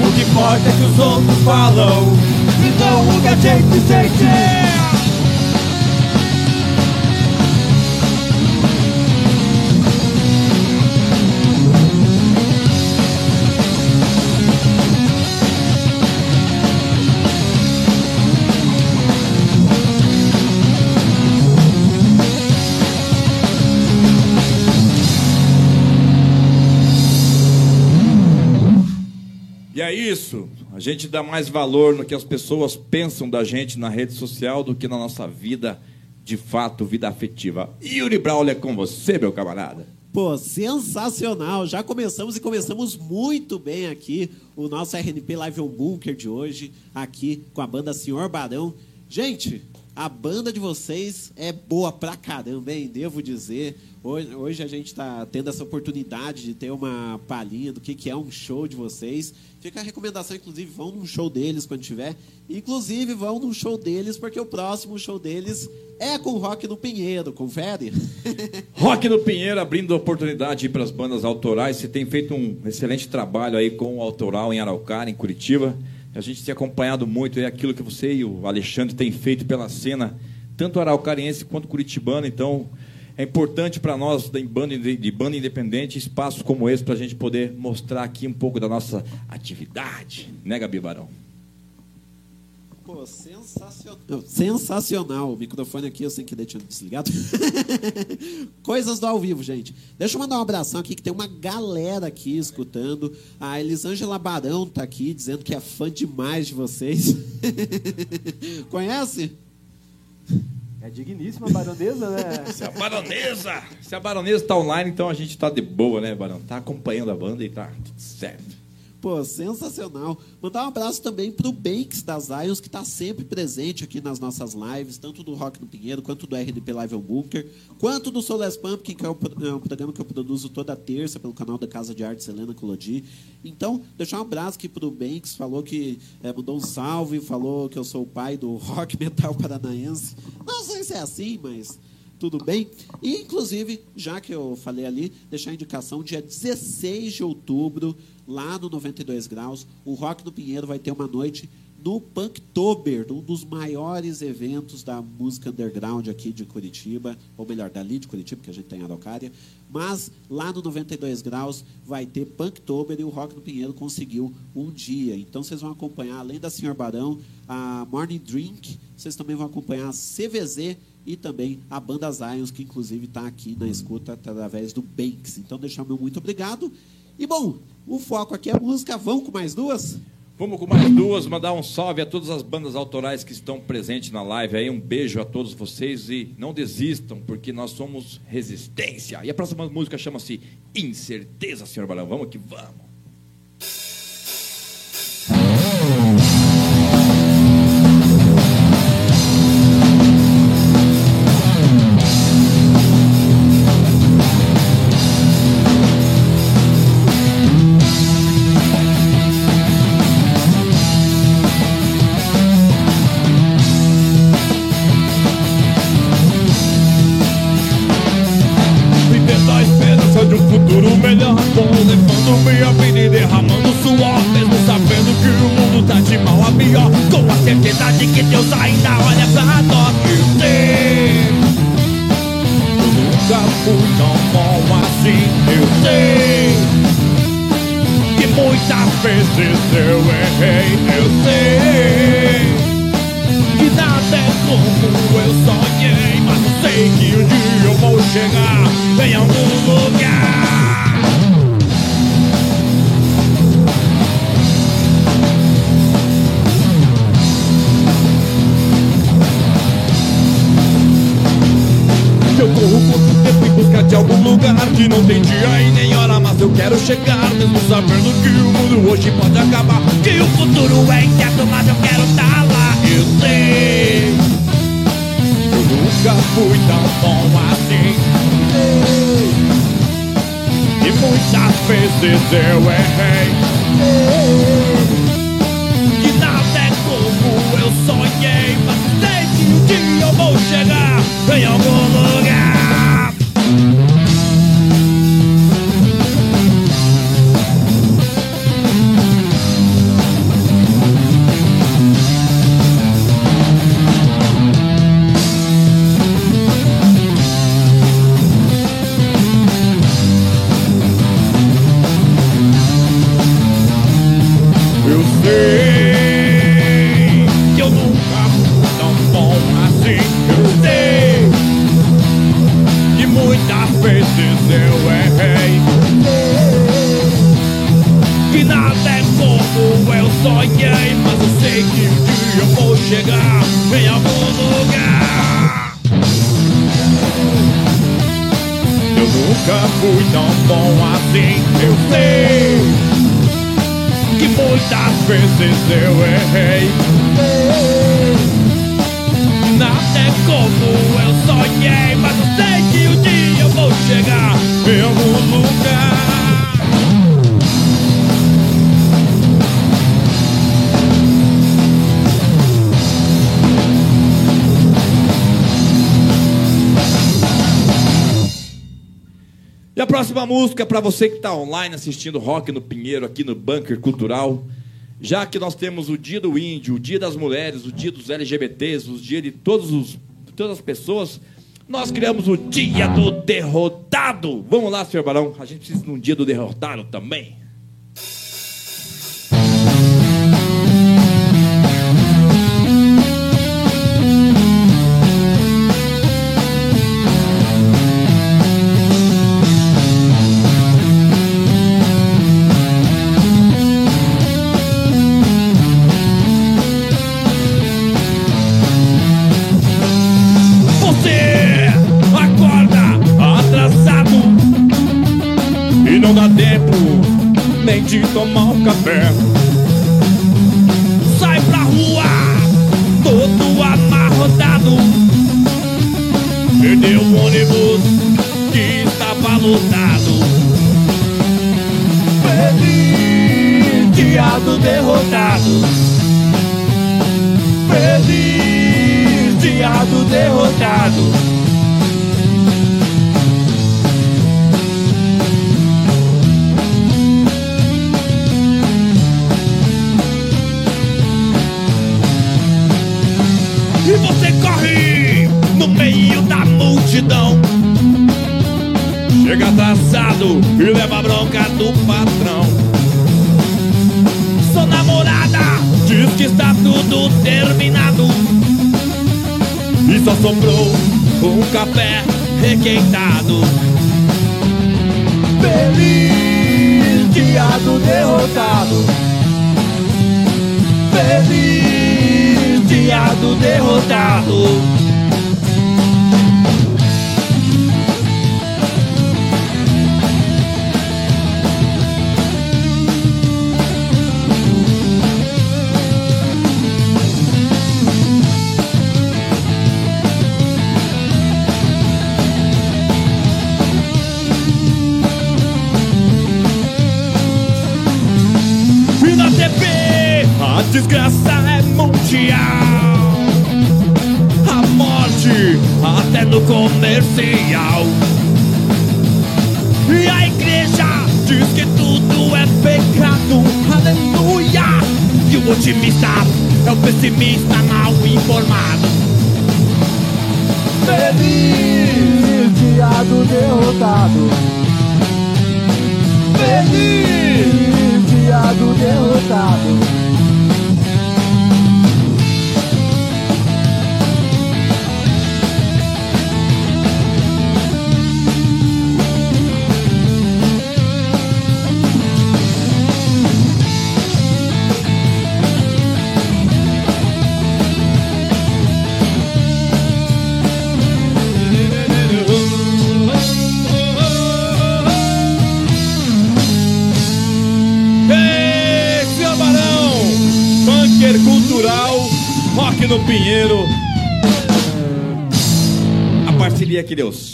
O que importa é que os outros falam e não o que a gente sente. Isso. A gente dá mais valor no que as pessoas pensam da gente na rede social do que na nossa vida, de fato, vida afetiva. Yuri Braulio é com você, meu camarada. Pô, sensacional! Já começamos e começamos muito bem aqui o nosso RNP Live on Bunker de hoje, aqui com a banda Senhor Barão. Gente, a banda de vocês é boa pra caramba, hein? Devo dizer. Hoje, hoje a gente está tendo essa oportunidade de ter uma palhinha do que, que é um show de vocês. Fica a recomendação, inclusive, vão num show deles quando tiver. Inclusive, vão num show deles, porque o próximo show deles é com Rock no Pinheiro, confere? *laughs* Rock no Pinheiro abrindo oportunidade para as bandas autorais. Você tem feito um excelente trabalho aí com o autoral em Araucária, em Curitiba. A gente tem acompanhado muito aí aquilo que você e o Alexandre têm feito pela cena, tanto araucariense quanto curitibana. Então, é importante para nós, de banda, de banda independente, espaços como esse, para a gente poder mostrar aqui um pouco da nossa atividade. Né, Gabi Barão? Pô, sensacional. Sensacional. O microfone aqui eu sem querer tinha desligado. *laughs* Coisas do ao vivo, gente. Deixa eu mandar um abração aqui, que tem uma galera aqui escutando. A Elisângela Barão tá aqui, dizendo que é fã demais de vocês. *laughs* Conhece? É digníssima a baronesa, né? Se a baronesa, se a baronesa tá online, então a gente tá de boa, né, Barão? Tá acompanhando a banda e tá tudo certo. Pô, sensacional. Mandar um abraço também pro Banks das Lions, que está sempre presente aqui nas nossas lives, tanto do Rock no Pinheiro, quanto do RNP Live on Bunker, quanto do Soles Pumpkin, que é é um programa que eu produzo toda terça pelo canal da Casa de Artes Helena Colodi. Então, deixar um abraço aqui pro Banks, falou que é, mandou um salve, falou que eu sou o pai do rock *laughs* metal paranaense. Não sei se é assim, mas tudo bem? E, inclusive, já que eu falei ali, deixar a indicação, dia 16 de outubro, lá no 92 Graus, o Rock do Pinheiro vai ter uma noite no Punktober, um dos maiores eventos da música underground aqui de Curitiba, ou melhor, dali de Curitiba, que a gente tem em Araucária. Mas lá no 92 Graus vai ter Punktober e o Rock do Pinheiro conseguiu um dia. Então vocês vão acompanhar, além da Senhor Barão, a Morning Drink, vocês também vão acompanhar a CVZ e também a banda Zions, que inclusive está aqui na escuta através do Banks. Então, deixar meu muito obrigado. E bom, o foco aqui é música. Vamos com mais duas? Vamos com mais duas, mandar um salve a todas as bandas autorais que estão presentes na live aí. Um beijo a todos vocês e não desistam, porque nós somos resistência. E a próxima música chama-se Incerteza, senhor Balão. Vamos que vamos. Em algum lugar. Eu corro quanto tempo em busca de algum lugar. Que não tem dia e nem hora Mas eu quero chegar. Mesmo sabendo que o mundo hoje pode acabar. Que o futuro é incerto Mas eu quero estar lá. Eu sei nunca fui tão bom assim. E muitas vezes eu errei. Que nada é como eu sonhei Mas sei que um dia eu vou chegar Em algum lugar vezes eu errei. Nada é como eu sonhei, mas eu sei que um dia eu vou chegar em algum lugar. E a próxima música é para você que está online assistindo Rock no Pinheiro, aqui no Bunker Cultural. Já que nós temos o Dia do Índio, o Dia das Mulheres, o Dia dos LGBTs, o Dia de todos os, todas as pessoas, nós criamos o Dia do Derrotado. Vamos lá, senhor Barão, a gente precisa de um Dia do Derrotado também. Derrotado. É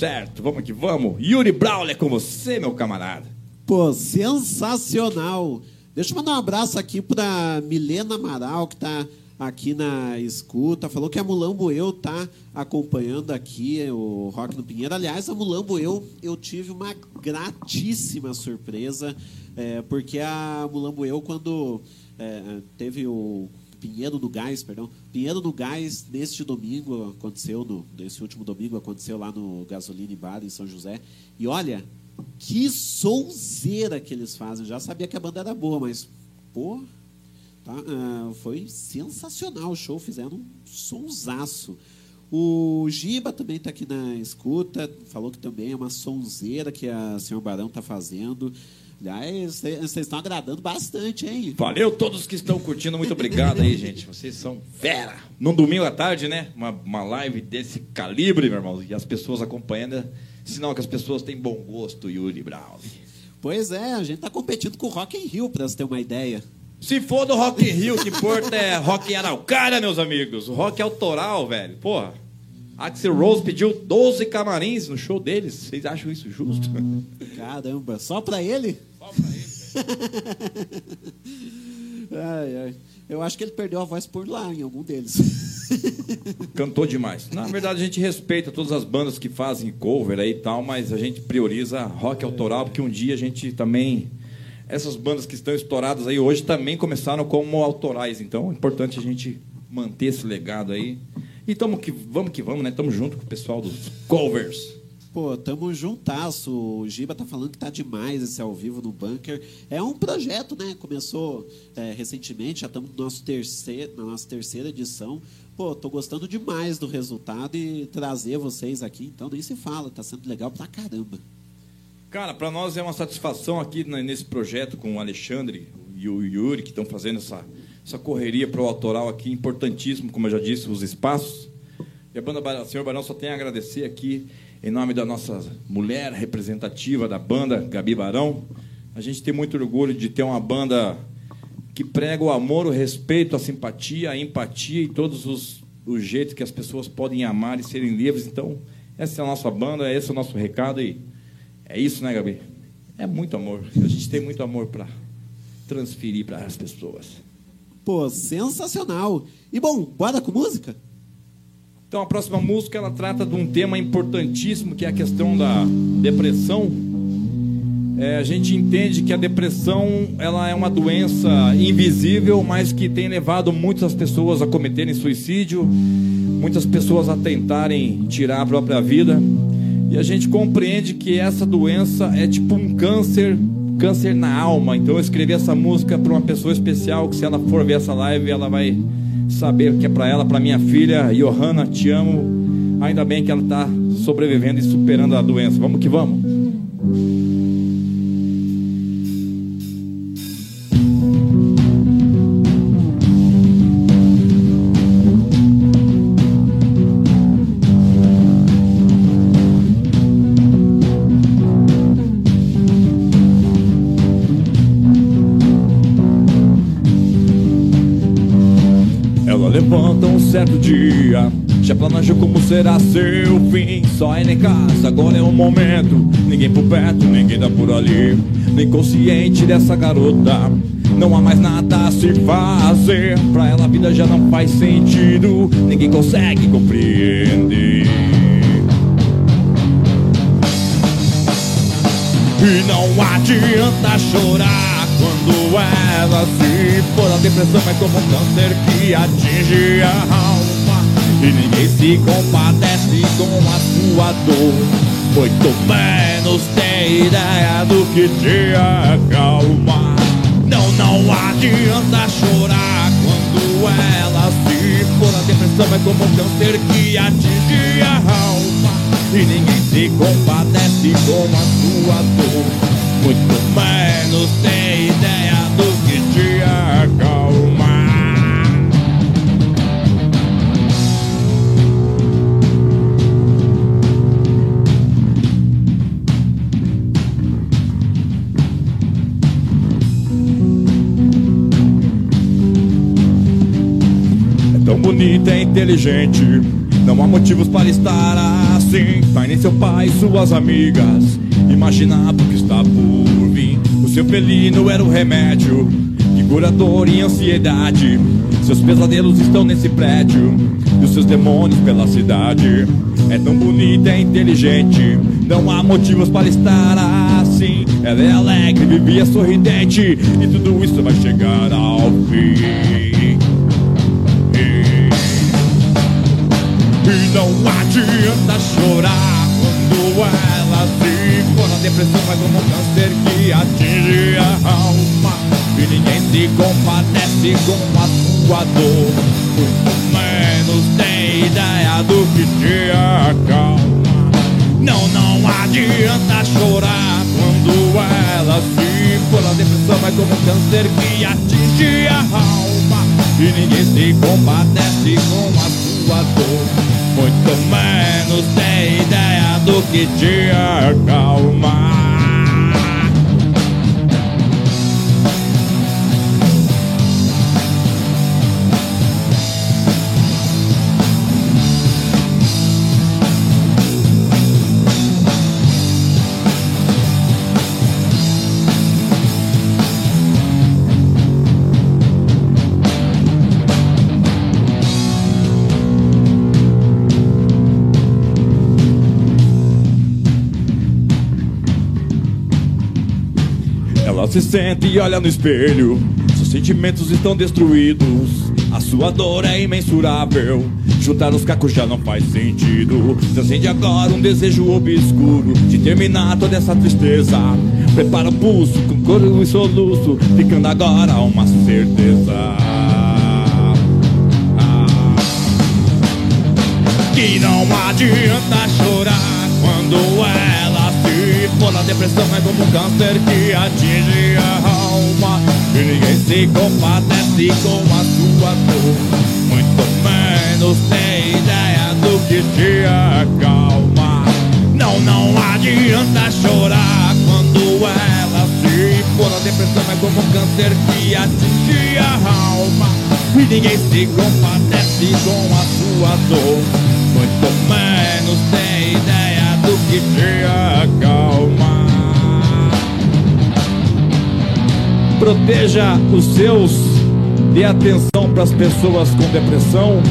certo, vamos que vamos. Yuri Brawler é com você, meu camarada. Pô, sensacional. Deixa eu mandar um abraço aqui pra Milena Amaral, que tá aqui na escuta. Falou que a Mulambo Eu tá acompanhando aqui o Rock no Pinheiro. Aliás, a Mulambo Eu, eu tive uma gratíssima surpresa, é, porque a Mulambo Eu, quando é, teve o Pinheiro do Gás, perdão, Pinheiro do Gás, neste domingo, aconteceu, no, nesse último domingo, aconteceu lá no Gasolina Bar, em São José. E olha, que sonzeira que eles fazem. Já sabia que a banda era boa, mas, pô, tá, ah, foi sensacional o show. Fizeram um sonsaço. O Giba também está aqui na escuta. Falou que também é uma sonzeira que a Senhor Barão está fazendo. Aliás, vocês estão agradando bastante, hein? Valeu todos que estão curtindo, muito obrigado aí, gente. Vocês são fera. Num domingo à tarde, né? Uma, uma live desse calibre, meu irmão. E as pessoas acompanhando. Sinal que as pessoas têm bom gosto, Yuri Brown. Pois é, a gente está competindo com o Rock in Rio, para você ter uma ideia. Se for do Rock in Rio, que importa é Rock Araucária, meus amigos. O rock é autoral, velho. Porra. Axel Rose pediu 12 camarins no show deles. Vocês acham isso justo? Caramba, só para ele? Só pra ele, *laughs* ai, ai. Eu acho que ele perdeu a voz por lá, em algum deles. *laughs* Cantou demais. Na verdade, a gente respeita todas as bandas que fazem cover aí e tal, mas a gente prioriza rock autoral, porque um dia a gente também. Essas bandas que estão estouradas aí hoje também começaram como autorais, então é importante a gente manter esse legado aí. E tamo que, vamos que vamos, né? Tamo junto com o pessoal dos covers. Pô, tamo juntasso. O Giba tá falando que tá demais esse ao vivo no bunker. É um projeto, né? Começou é, recentemente, já estamos no nosso terceiro, na nossa terceira edição. Pô, tô gostando demais do resultado e trazer vocês aqui, então nem se fala, tá sendo legal pra caramba. Cara, para nós é uma satisfação aqui né, nesse projeto com o Alexandre e o Yuri, que estão fazendo essa, essa correria pro autoral aqui, importantíssimo, como eu já disse, os espaços. E a banda Ba- Senhor Barão só tem a agradecer aqui, em nome da nossa mulher representativa da banda, Gabi Barão, A gente tem muito orgulho de ter uma banda que prega o amor, o respeito, a simpatia, a empatia e todos os, os jeitos que as pessoas podem amar e serem livres. Então, essa é a nossa banda, esse é o nosso recado e é isso, né, Gabi? É muito amor. A gente tem muito amor para transferir para as pessoas. Pô, sensacional. E bom, bora com música? Então a próxima música ela trata de um tema importantíssimo que é a questão da depressão. É, a gente entende que a depressão ela é uma doença invisível, mas que tem levado muitas pessoas a cometerem suicídio, muitas pessoas a tentarem tirar a própria vida. E a gente compreende que essa doença é tipo um câncer, câncer na alma. Então eu escrevi essa música para uma pessoa especial que se ela for ver essa live, ela vai saber que é para ela, para minha filha, Johanna, te amo. Ainda bem que ela está sobrevivendo e superando a doença. Vamos que vamos. Já planejou como será seu fim. Só é em casa, agora é o momento. Ninguém por perto, ninguém tá por ali. Nem consciente dessa garota. Não há mais nada a se fazer. Pra ela a vida já não faz sentido. Ninguém consegue compreender. E não adianta chorar quando ela se for. A depressão é como um câncer que atinge a alma. E ninguém se compadece com a sua dor. Muito menos tem ideia do que te acalma. Não, não adianta chorar quando ela se for. A depressão é como um câncer que atinge a alma. E ninguém se compadece com a sua dor. Muito menos tem ideia do bonita e inteligente. Não há motivos para estar assim. Pai nem seu pai, suas amigas. Imaginava o que está por vir. O seu felino era o remédio que cura dor e ansiedade. Seus pesadelos estão nesse prédio e os seus demônios pela cidade. É tão bonita e inteligente. Não há motivos para estar assim. Ela é alegre, vivia sorridente. E tudo isso vai chegar ao fim. Adianta chorar quando ela se for. A depressão é como um câncer que atinge a alma. E ninguém se compadece com a sua dor. Muito menos tem ideia do que te acalma. Não, não adianta chorar quando ela se for. A depressão é como um câncer que atinge a alma. E ninguém se compadece com a sua dor. Muito menos tem ideia do que te acalma. Se sente e olha no espelho. Seus sentimentos estão destruídos. A sua dor é imensurável. Juntar os cacos já não faz sentido. Se acende agora um desejo obscuro de terminar toda essa tristeza. Prepara o pulso com coro e soluço, ficando agora uma certeza. Que não adianta chorar for. A depressão é como um câncer que atinge a alma. E ninguém se compadece com a sua dor. Muito menos tem ideia do que te acalma. Não, não adianta chorar quando ela se ficou na depressão, é como um câncer que atinge a alma. E ninguém se compadece com a sua dor. Muito menos tem ideia do que te acalma. Proteja os seus, dê atenção para as pessoas com depressão.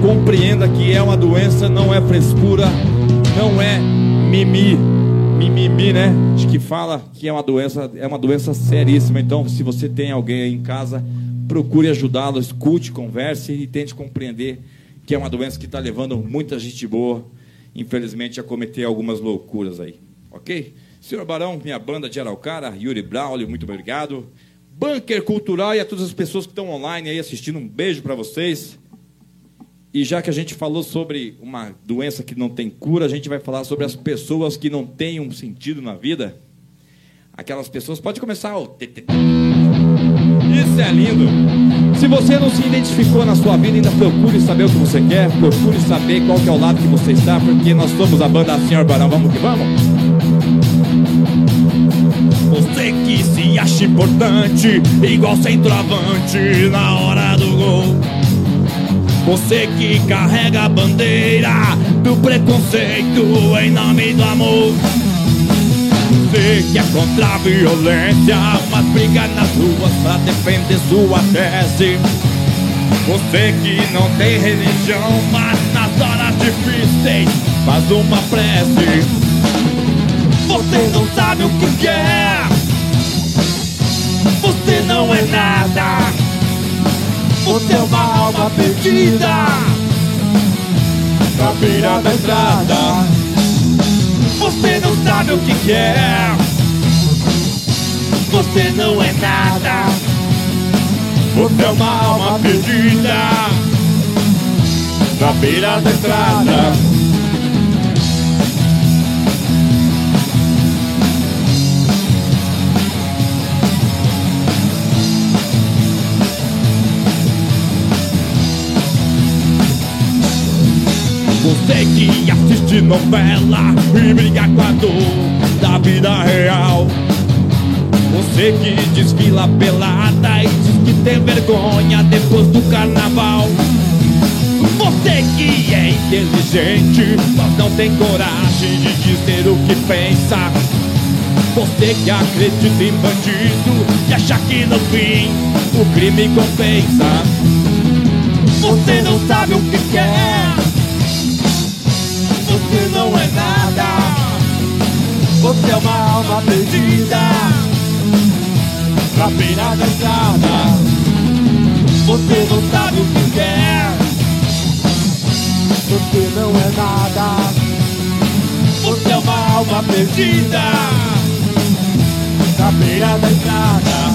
Compreenda que é uma doença, não é frescura, não é mimi. Mimimi, né? De que fala que é uma doença, é uma doença seríssima. Então, se você tem alguém aí em casa, procure ajudá-lo, escute, converse e tente compreender que é uma doença que está levando muita gente boa, infelizmente, a cometer algumas loucuras aí. Ok? Senhor Barão, minha banda de Araucara, Yuri Braulio, muito obrigado. Bunker Cultural e a todas as pessoas que estão online aí assistindo, um beijo para vocês. E já que a gente falou sobre uma doença que não tem cura, a gente vai falar sobre as pessoas que não têm um sentido na vida. Aquelas pessoas, pode começar o é lindo. Se você não se identificou na sua vida, ainda procure saber o que você quer, procure saber qual que é o lado que você está, porque nós somos a banda Senhor Barão, vamos que vamos? Você que se acha importante, igual centroavante na hora do gol. Você que carrega a bandeira do preconceito em nome do amor. Você que é contra a violência, mas briga nas ruas pra defender sua tese. Você que não tem religião, mas nas horas difíceis faz uma prece. Você não sabe o que quer. Você não é nada. Você é uma alma perdida Na beira da estrada sabe o que quer Você não é nada. Você é uma alma perdida. Na beira da estrada Você que assiste novela e briga com a dor da vida real. Você que desfila pelada e diz que tem vergonha depois do carnaval. Você que é inteligente, mas não tem coragem de dizer o que pensa. Você que acredita em bandido e acha que no fim o crime compensa. Você não sabe o que quer. Você não é nada. Você é uma alma perdida na beira da estrada. Você não sabe o que quer. Você não é nada. Você é uma alma perdida na beira da estrada.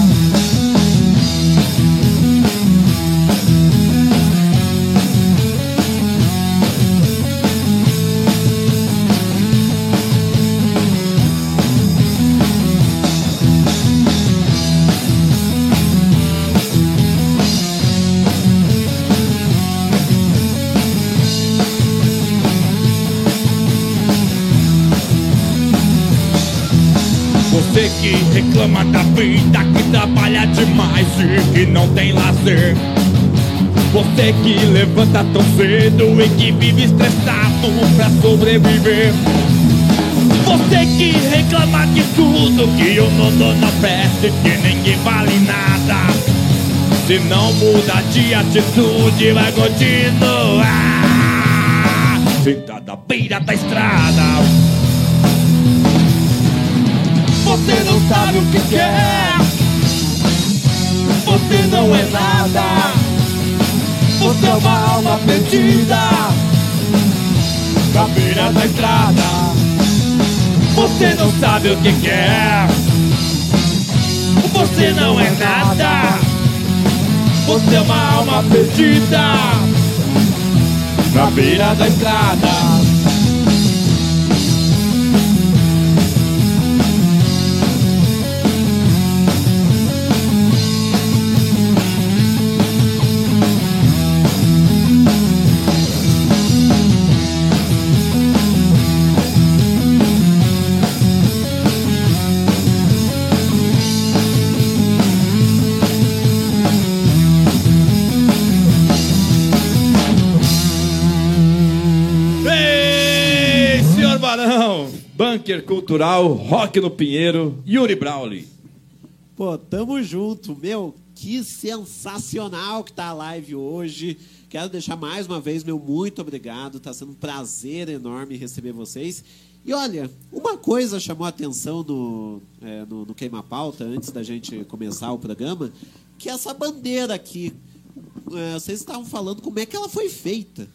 Reclama da vida, que trabalha demais e que não tem lazer. Você que levanta tão cedo e que vive estressado pra sobreviver. Você que reclama de tudo, que o mundo não presta, que ninguém vale nada. Se não muda de atitude, vai continuar. Sentada à beira da estrada. Você não sabe o que quer. Você não é nada. Você é uma alma perdida na beira da estrada. Você não sabe o que quer. Você não é nada. Você é uma alma perdida na beira da estrada. Bunker Cultural, Rock no Pinheiro, Yuri Brawley. Pô, tamo junto, meu. Que sensacional que tá a live hoje. Quero deixar mais uma vez meu muito obrigado. Tá sendo um prazer enorme receber vocês. E olha, uma coisa chamou a atenção no, é, no, no Queima Pauta, antes da gente começar o programa, que essa bandeira aqui. É, vocês estavam falando como é que ela foi feita.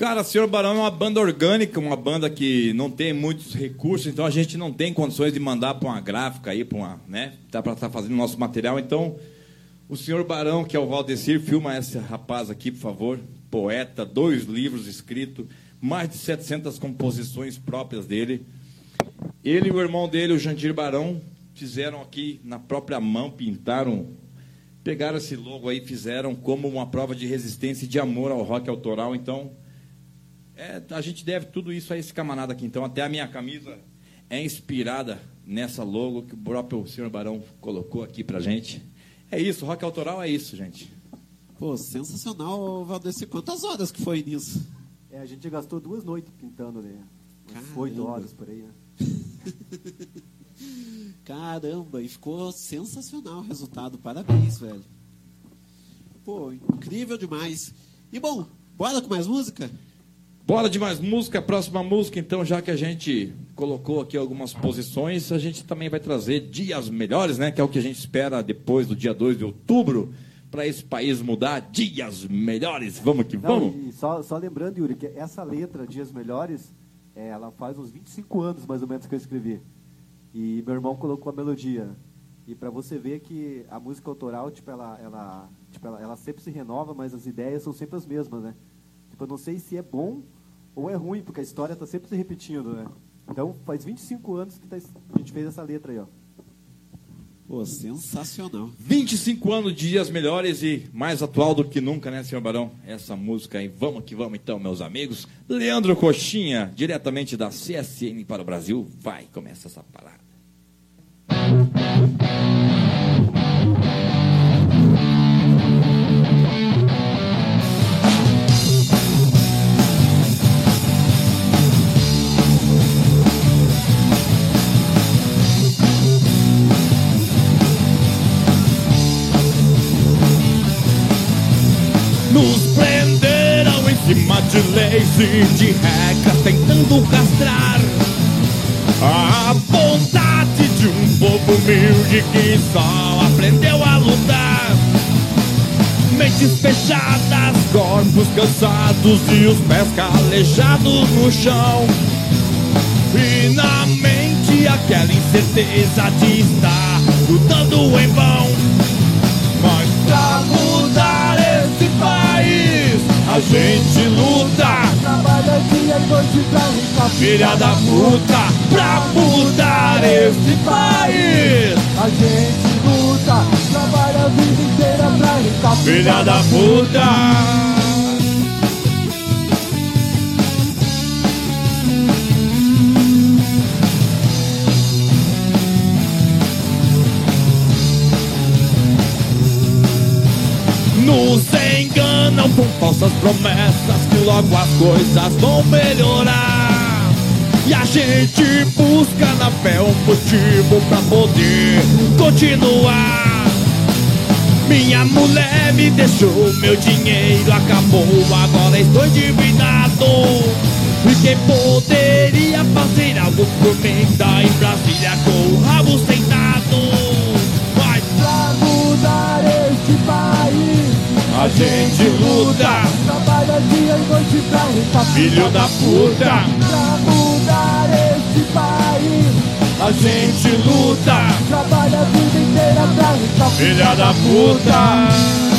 Cara, Senhor Barão é uma banda orgânica, uma banda que não tem muitos recursos, então a gente não tem condições de mandar para uma gráfica aí, para uma, né? Dá para estar tá fazendo nosso material, então o Senhor Barão, que é o Valdecir, filma esse rapaz aqui, por favor. Poeta, dois livros escritos, mais de 700 composições próprias dele. Ele e o irmão dele, o Jandir Barão, fizeram aqui na própria mão, pintaram, pegaram esse logo aí, fizeram como uma prova de resistência e de amor ao rock autoral. Então, é, a gente deve tudo isso a esse camarada aqui. Então, até a minha camisa é inspirada nessa logo que o próprio senhor Barão colocou aqui pra gente. É isso, rock autoral é isso, gente. Pô, sensacional, Valdeci. Quantas horas que foi nisso? É, a gente gastou duas noites pintando, né? Oito horas por aí, né? *laughs* Caramba, e ficou sensacional o resultado. Parabéns, velho. Pô, incrível demais. E bom, bora com mais música? Bora de mais música, próxima música, então, já que a gente colocou aqui algumas posições, a gente também vai trazer dias melhores, né? Que é o que a gente espera depois do dia 2 de outubro, para esse país mudar. Dias melhores, vamos que vamos. Não, e só, só lembrando, Yuri, que essa letra, Dias Melhores, é, ela faz uns 25 anos mais ou menos que eu escrevi. E meu irmão colocou a melodia. E para você ver que a música autoral, tipo, ela, ela, tipo, ela, ela sempre se renova, mas as ideias são sempre as mesmas, né? Tipo, eu não sei se é bom ou é ruim, porque a história está sempre se repetindo, né? Então, faz 25 anos que tá, a gente fez essa letra aí, ó. Pô, sensacional. 25 anos dias melhores e mais atual do que nunca, né, senhor Barão? Essa música aí. Vamos que vamos então, meus amigos. Leandro Coxinha, diretamente da CSN para o Brasil. Vai, começa essa parada. De regras, tentando castrar a vontade de um povo humilde que só aprendeu a lutar. Mentes fechadas, corpos cansados e os pés calejados no chão. E na mente aquela incerteza de estar lutando em vão. A gente luta. Trabalha dia e noite pra rica Filha da puta, pra mudar esse país. A gente luta, trabalha a vida inteira pra rica Filha da puta. Nos enganam com falsas promessas que logo as coisas vão melhorar. E a gente busca na fé um motivo pra poder continuar. Minha mulher me deixou, meu dinheiro acabou, agora estou endividado. E quem poderia fazer algo por mim tá em Brasília com o rabo sentado. A gente luta, trabalha dia e noite pra rica filho da puta. Pra mudar este país, A gente luta, trabalha a vida inteira pra rica filha da puta.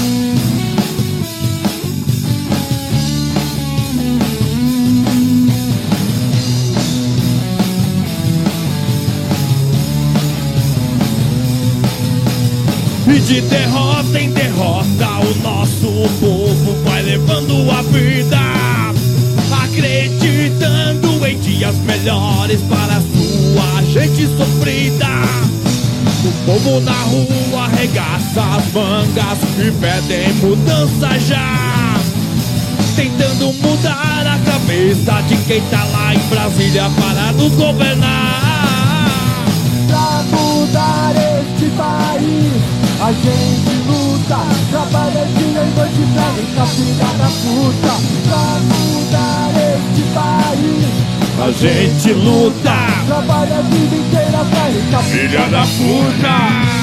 E de derrota em derrota o nosso povo vai levando a vida Acreditando em dias melhores para sua gente sofrida O povo na rua arregaça as mangas e pedem mudança já Tentando mudar a cabeça de quem tá lá em Brasília para nos governar. Pra mudar este país, a gente luta. Trabalha dia e noite pra nunca filha da puta. Pra mudar este país. A gente luta, Trabalha a vida inteira pra nunca filha da puta.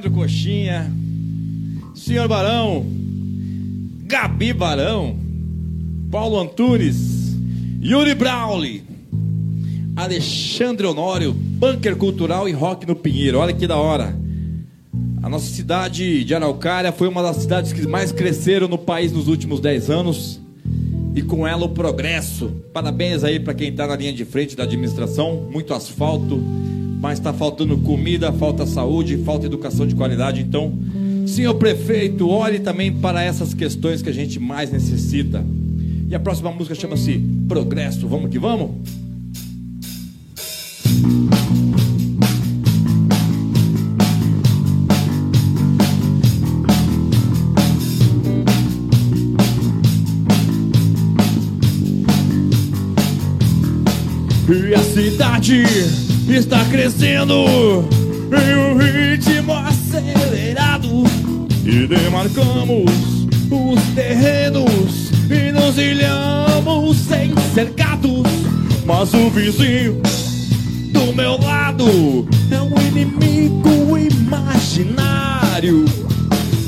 Leandro Coxinha, Senhor Barão, Gabi Barão, Paulo Antunes, Yuri Brawley, Alexandre Honório, Bunker Cultural e Rock no Pinheiro. Olha que da hora. A nossa cidade de Araucária foi uma das cidades que mais cresceram no país nos últimos 10 anos e com ela o progresso. Parabéns aí para quem está na linha de frente da administração. Muito asfalto, mas está faltando comida, falta saúde, falta educação de qualidade. Então, senhor prefeito, olhe também para essas questões que a gente mais necessita. E a próxima música chama-se Progresso. Vamos que vamos? E a cidade está crescendo em um ritmo acelerado. E demarcamos os terrenos e nos ilhamos sem cercados. Mas o vizinho do meu lado é um inimigo imaginário.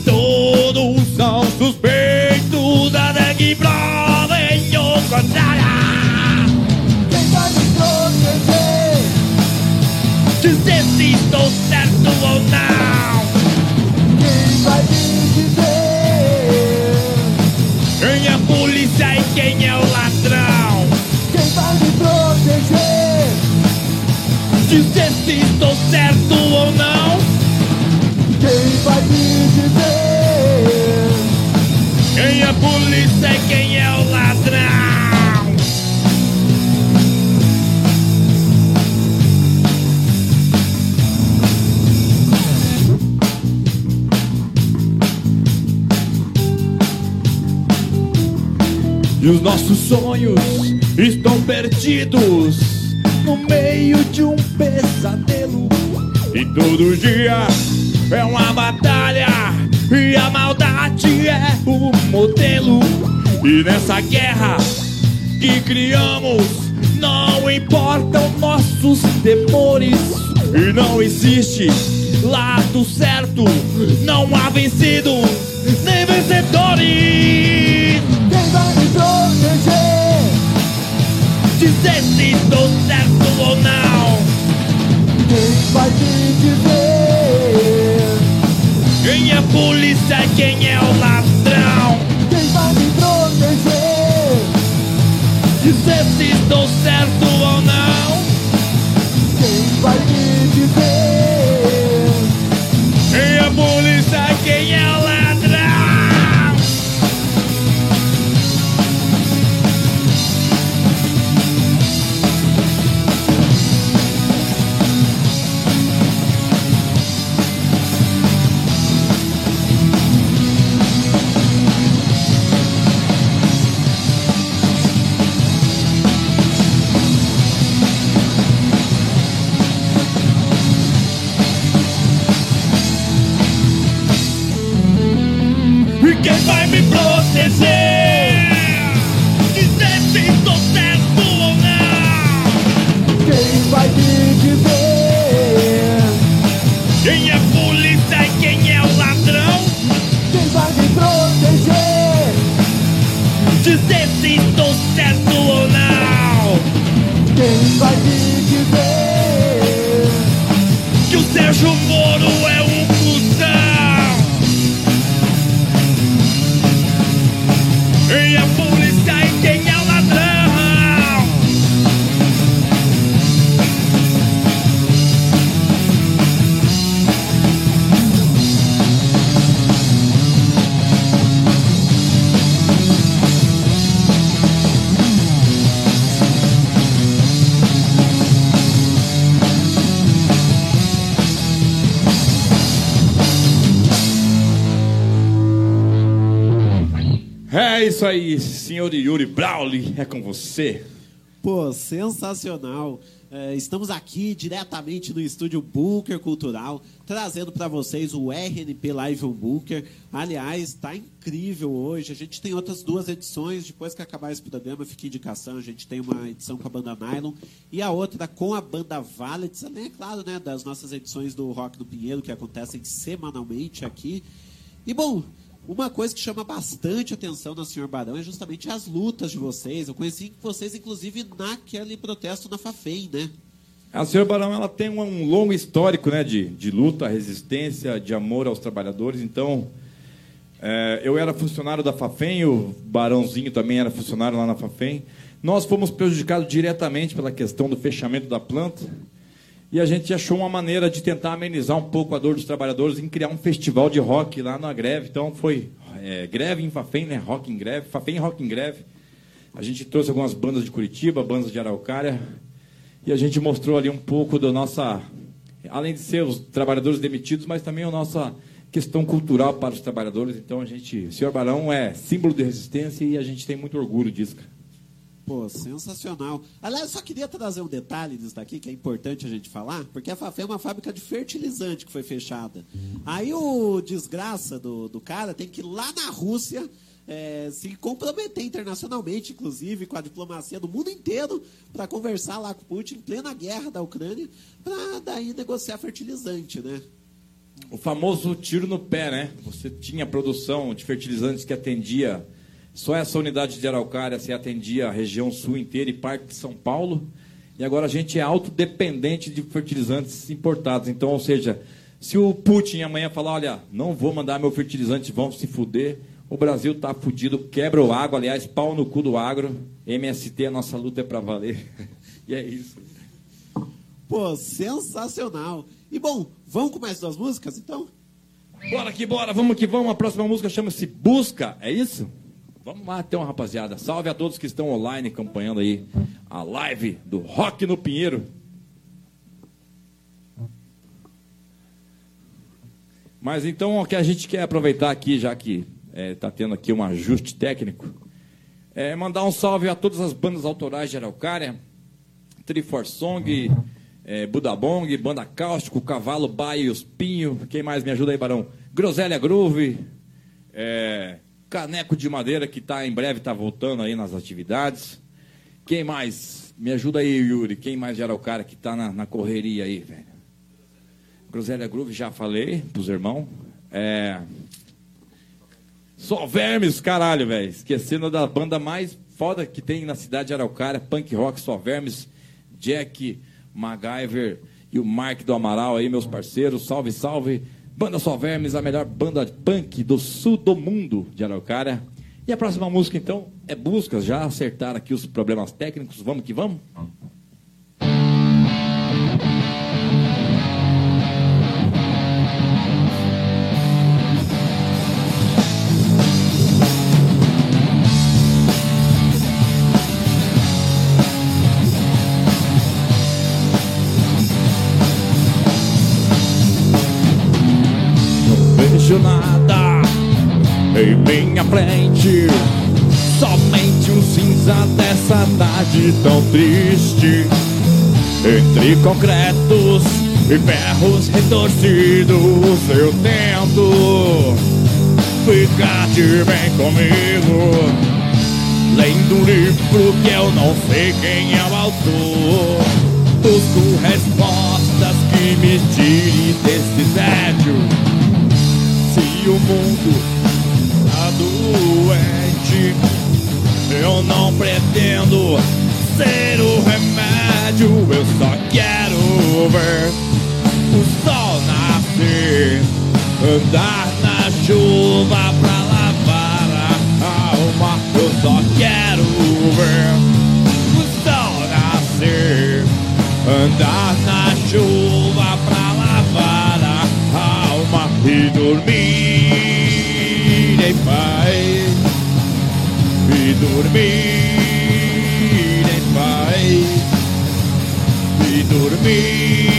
Todos são suspeitos, até que provem o contrário. Se estou certo ou não. Quem vai me dizer? Quem é a polícia e quem é o ladrão? Quem vai me proteger? Dizer se estou certo ou não. Quem vai me dizer? Quem é a polícia e quem é o E os nossos sonhos estão perdidos no meio de um pesadelo. E todo dia é uma batalha e a maldade é o modelo. E nessa guerra que criamos, não importam nossos temores. E não existe lado certo, não há vencidos nem vencedores. Quem vai me proteger? Dizer se estou certo ou não. Quem vai me dizer? Quem é a polícia quem é o ladrão? Quem vai me proteger? Dizer se estou certo ou não. Quem vai me isso aí, senhor Yuri Brawley, é com você. Pô, sensacional. É, estamos aqui diretamente no estúdio Bunker Cultural, trazendo para vocês o RNP Live on Bunker. Aliás, está incrível hoje. A gente tem outras duas edições. Depois que acabar esse programa, fica indicação. A gente tem uma edição com a banda Nylon e a outra com a banda Valet. Também é claro, né, das nossas edições do Rock do Pinheiro, que acontecem semanalmente aqui. E bom, uma coisa que chama bastante atenção no Senhor Barão é justamente as lutas de vocês. Eu conheci vocês, inclusive, naquele protesto na Fafem, né? A senhora Barão ela tem um longo histórico né, de, de luta, resistência, de amor aos trabalhadores. Então, é, eu era funcionário da Fafem, o Barãozinho também era funcionário lá na Fafem. Nós fomos prejudicados diretamente pela questão do fechamento da planta. E a gente achou uma maneira de tentar amenizar um pouco a dor dos trabalhadores em criar um festival de rock lá na greve. Então foi é, greve em Fafem, né? Rock em greve, Fafem Rock em greve. A gente trouxe algumas bandas de Curitiba, bandas de Araucária, e a gente mostrou ali um pouco da nossa, além de ser os trabalhadores demitidos, mas também a nossa questão cultural para os trabalhadores. Então a gente, o senhor Barão é símbolo de resistência e a gente tem muito orgulho disso. Pô, sensacional. Aliás, só queria trazer um detalhe disso daqui que é importante a gente falar, porque a Fafé é uma fábrica de fertilizante que foi fechada. Aí o desgraça do, do cara tem que ir lá na Rússia é, se comprometer internacionalmente, inclusive, com a diplomacia do mundo inteiro, para conversar lá com Putin em plena guerra da Ucrânia, para daí negociar fertilizante, né? O famoso tiro no pé, né? Você tinha produção de fertilizantes que atendia só essa unidade de Araucária se atendia a região sul inteira e parte de São Paulo. E agora a gente é autodependente de fertilizantes importados. Então, ou seja, se o Putin amanhã falar, olha, não vou mandar meu fertilizante, vão se fuder, o Brasil tá fudido, quebra o agro, aliás, pau no cu do agro. MST, a nossa luta é para valer. *laughs* e é isso. Pô, sensacional. E bom, vamos com mais duas músicas, então? Bora que bora, vamos que vamos. A próxima música chama-se Busca, é isso? Vamos lá então, rapaziada. Salve a todos que estão online acompanhando aí a live do Rock no Pinheiro. Mas então o que a gente quer aproveitar aqui, já que está tendo aqui um ajuste técnico, é mandar um salve a todas as bandas autorais de Araucária, Trifor Song, é, Budabong, Banda Cáustico, Cavalo, Baio, Pinho, quem mais me ajuda aí, Barão? Groselha Groove, é, Caneco de Madeira, que tá, em breve está voltando aí nas atividades. Quem mais? Me ajuda aí, Yuri. Quem mais era o cara que está na, na correria aí, velho? Groselha Groove, já falei pros irmãos. É... Só vermes, caralho, velho. Esquecendo da banda mais foda que tem na cidade de Araucária, punk rock, só vermes, Jack, MacGyver e o Mark do Amaral aí, meus parceiros. Salve, salve. Banda Só Vermes, a melhor banda punk do sul do mundo de Araucária. E a próxima música, então, é Buscas. Já acertaram aqui os problemas técnicos. Vamos que vamos? Nada em minha frente. Somente um cinza dessa tarde tão triste. Entre concretos e ferros retorcidos, eu tento ficar de bem comigo. Lendo um livro que eu não sei quem é o autor. Busco respostas que me tirem desse tédio se o mundo tá doente, eu não pretendo ser o remédio, eu só quero ver o sol nascer, andar na chuva pra lavar a alma, eu só quero ver o sol nascer, andar na chuva e dormir em paz. E dormir em paz. E dormir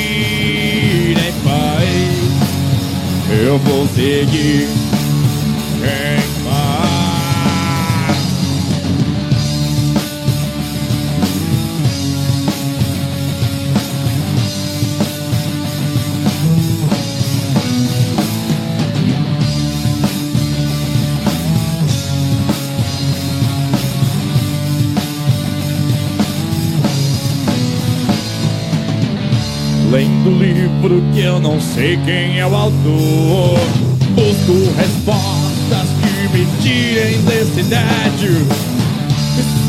em paz. Eu vou seguir em livro que eu não sei quem é o autor. Busco respostas que me tirem desse tédio.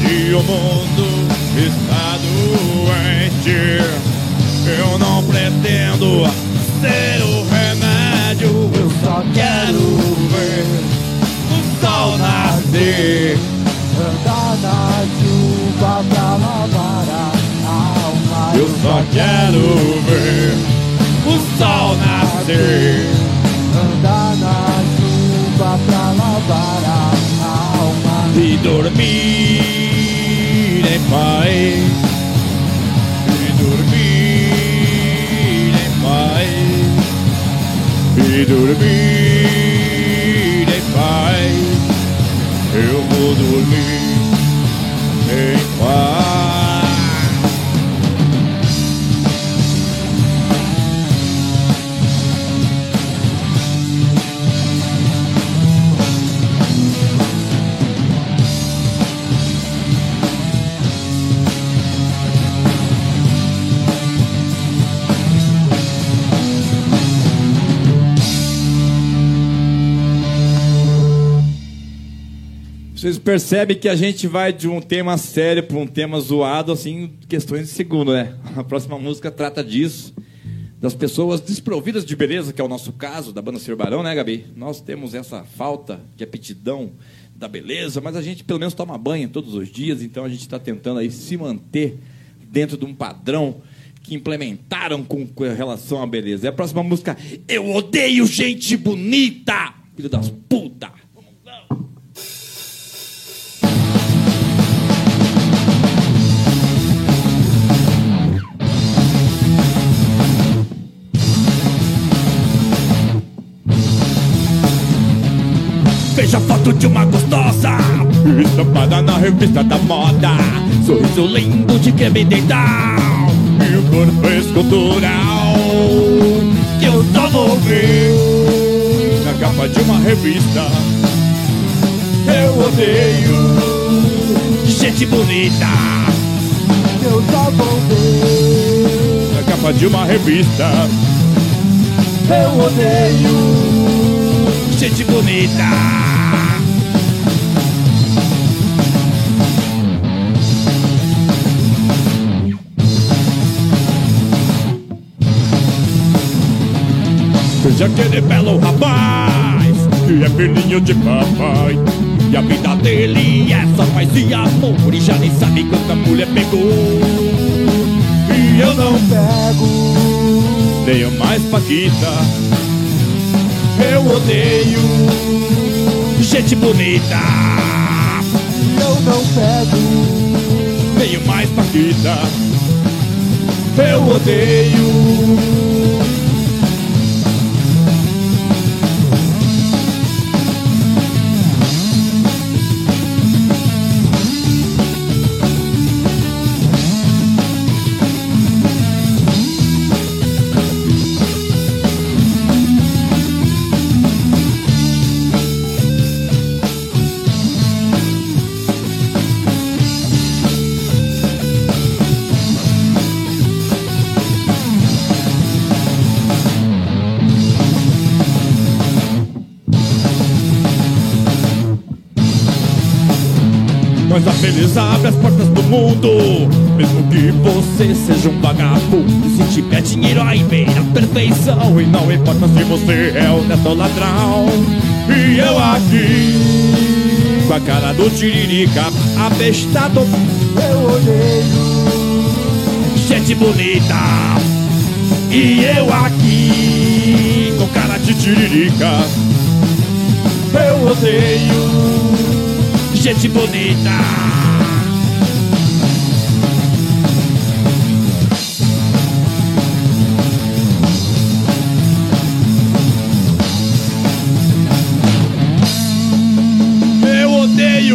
Se o mundo está doente, eu não pretendo ser o remédio. Eu só quero ver o sol nascer. Andar na chuva pra lavar a alma. Eu só quero ver sol nascer. Andar na chuva pra lavar a alma. E dormir em paz. E dormir em paz. E dormir em paz. Eu vou dormir em paz. Vocês percebem que a gente vai de um tema sério para um tema zoado, assim, questões de segundo, né? A próxima música trata disso. Das pessoas desprovidas de beleza, que é o nosso caso, da banda Ser Barão, né, Gabi? Nós temos essa falta de aptidão da beleza, mas a gente pelo menos toma banho todos os dias, então a gente está tentando aí se manter dentro de um padrão que implementaram com relação à beleza. E a próxima música, Eu Odeio Gente Bonita! Filho das puta! Veja foto de uma gostosa. Estampada na revista da moda. Sorriso lindo de que me deitar E o corpo escultural. Que eu só vou ver Na capa de uma revista. Eu odeio Gente bonita. Eu só vou ver Na capa de uma revista. Eu odeio Gente bonita Veja aquele belo rapaz Que é filhinho de papai. E a vida dele é só paz e amor E já nem sabe quanta mulher pegou. E eu não pego Tenho mais paquita. Eu odeio Gente bonita. Eu não pego Tenho mais paquita. Eu odeio Mas a beleza abre as portas do mundo. Mesmo que você seja um vagabundo Se tiver dinheiro aí vem a perfeição E não importa se você é honesto ou ladrão. E eu aqui Com a cara do tiririca Abestado Eu odeio Gente bonita. E eu aqui Com cara de tiririca Eu odeio Gente bonita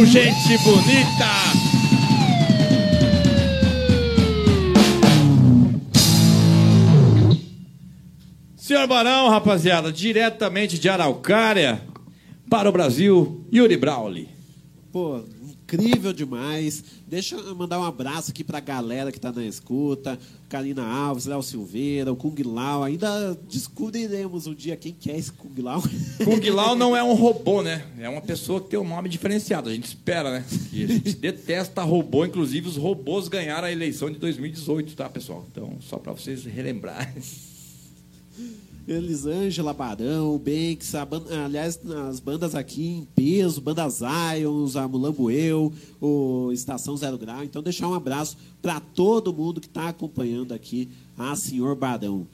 gente bonita Senhor Barão, rapaziada, diretamente de Araucária para o Brasil, Yuri Brawley. Pô, incrível demais. Deixa eu mandar um abraço aqui pra galera que tá na escuta. Karina Alves, Léo Silveira, o Kung Lao. Ainda descobriremos um dia quem que é esse Kung Lao. *laughs* Kung Lao não é um robô, né? É uma pessoa que tem um nome diferenciado. A gente espera, né? E a gente *laughs* detesta robô. Inclusive, os robôs ganharam a eleição de 2018, tá, pessoal? Então, só para vocês relembrarem. *laughs* Elisângela Barão, Banks, a ban- aliás, as bandas aqui em peso, Banda Zions, a Mulambueu, o Estação Zero Grau. Então, deixar um abraço para todo mundo que está acompanhando aqui a Senhor Barão.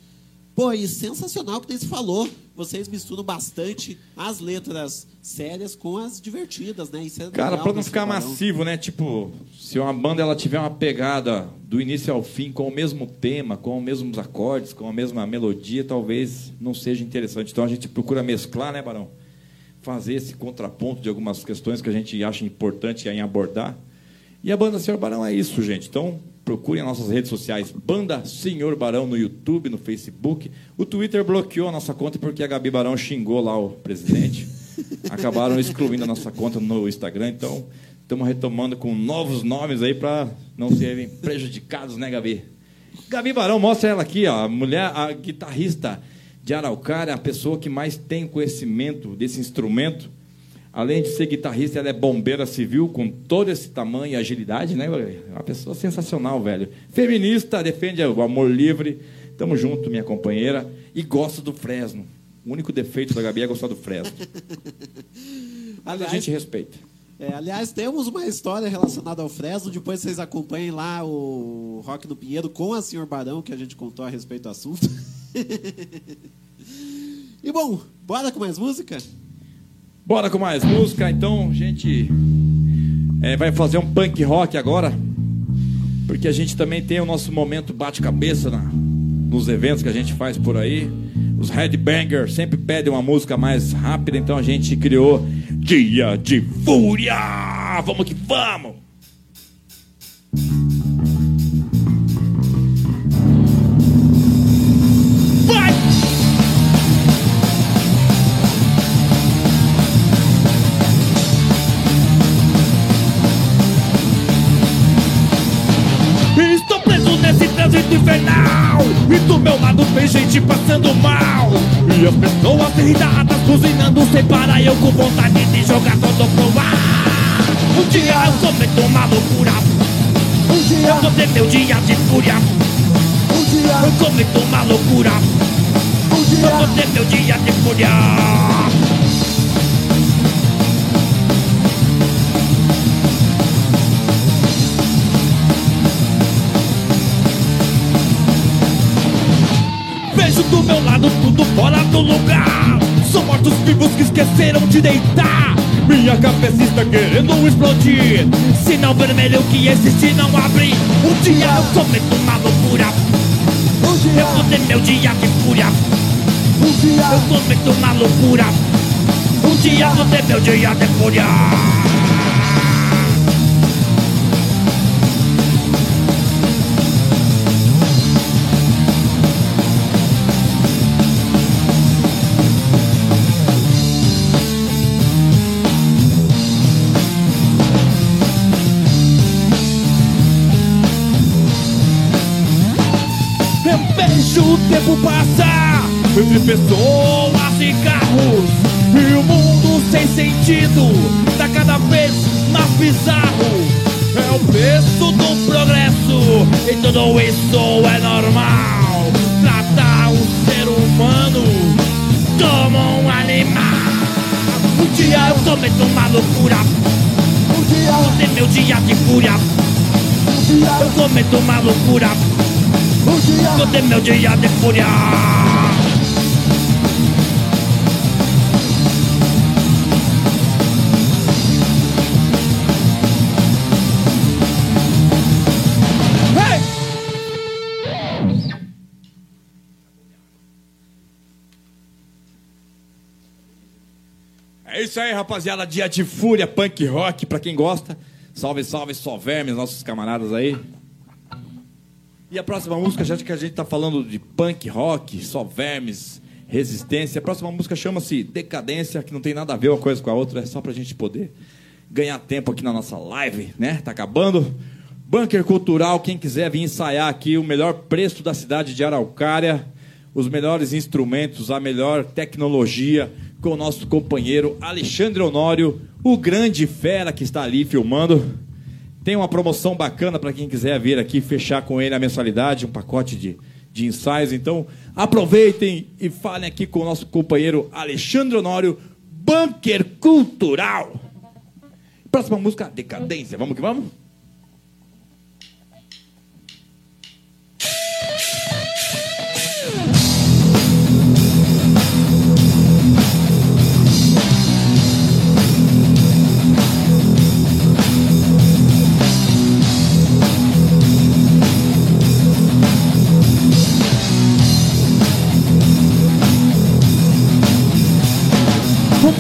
Pô, e sensacional que você falou. Vocês misturam bastante as letras sérias com as divertidas, né? Isso é Cara, pra não ficar Barão. massivo, né? Tipo, se uma banda ela tiver uma pegada do início ao fim com o mesmo tema, com os mesmos acordes, com a mesma melodia, talvez não seja interessante. Então a gente procura mesclar, né, Barão? Fazer esse contraponto de algumas questões que a gente acha importante em abordar. E a banda Senhor Barão é isso, gente. Então procurem as nossas redes sociais, Banda Senhor Barão no YouTube, no Facebook. O Twitter bloqueou a nossa conta porque a Gabi Barão xingou lá o presidente. *laughs* Acabaram excluindo a nossa conta no Instagram, então estamos retomando com novos nomes aí para não serem prejudicados, né, Gabi? Gabi Barão, mostra ela aqui, ó, a mulher, a guitarrista de Araucária, a pessoa que mais tem conhecimento desse instrumento. Além de ser guitarrista, ela é bombeira civil com todo esse tamanho e agilidade, né? É uma pessoa sensacional, velho. Feminista, defende o amor livre. Tamo junto, minha companheira. E gosta do Fresno. O único defeito da Gabi é gostar do Fresno. *laughs* Mas a gente respeita. É, aliás, temos uma história relacionada ao Fresno. Depois vocês acompanhem lá o Rock no Pinheiro com a Senhor Barão, que a gente contou a respeito do assunto. *laughs* e bom, bora com mais música? Bora com mais música, então, gente. é, vai fazer um punk rock agora. Porque a gente também tem o nosso momento bate-cabeça nos eventos que a gente faz por aí. Os headbangers sempre pedem uma música mais rápida, então a gente criou Dia de Fúria! Vamos que vamos! E do meu lado tem gente passando mal. E as pessoas irritadas cozinhando sem parar. Eu com vontade de jogar todo pro ar. Um dia eu cometo uma loucura. Um dia eu vou ter meu dia de fúria. Um dia eu cometo uma loucura. Um dia eu vou ter meu dia de fúria Vejo do meu lado tudo fora do lugar. São mortos vivos que esqueceram de deitar. Minha cabeça está querendo explodir. Sinal vermelho que existe não abre. Um dia eu cometo uma loucura. Um dia. Eu vou ter meu dia de fúria. Um dia. Eu cometo uma loucura. Um dia. eu vou ter meu dia de fúria tempo passar entre pessoas e carros e o mundo sem sentido tá cada vez mais bizarro. É o preço do progresso e tudo isso é normal. Tratar o ser humano como um animal. Um dia eu cometo uma loucura. Um dia eu meu dia de fúria. Um dia eu cometo uma loucura. Vou ter meu dia de fúria. É isso aí, rapaziada. Dia de fúria, punk rock, pra quem gosta. Salve, salve, só vermes, nossos camaradas aí. E a próxima música, já que a gente tá falando de punk rock, só vermes, resistência. A próxima música chama-se Decadência, que não tem nada a ver uma coisa com a outra, é só pra gente poder ganhar tempo aqui na nossa live, né? Tá acabando. Bunker Cultural, quem quiser vir ensaiar aqui, o melhor preço da cidade de Araucária, os melhores instrumentos, a melhor tecnologia, com o nosso companheiro Alexandre Honório, o grande fera que está ali filmando. Tem uma promoção bacana para quem quiser vir aqui fechar com ele a mensalidade, um pacote de, de ensaios. Então, aproveitem e falem aqui com o nosso companheiro Alexandre Honório, Bunker Cultural. Próxima música, Decadência. Vamos que vamos?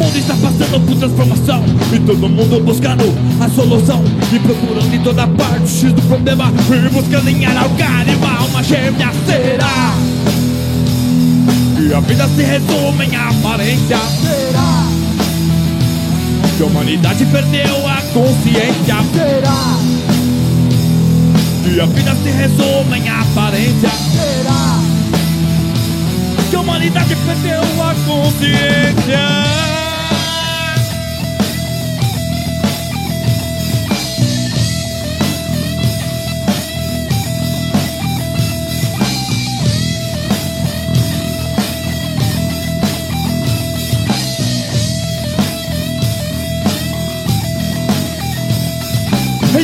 Mundo está passando por transformação. E todo mundo buscando a solução. E procurando em toda parte o X do problema. E buscando em Araucária uma alma será E a vida se resume em aparência Será Que a humanidade perdeu a consciência Será E a vida se resume em aparência Será Que a humanidade perdeu a consciência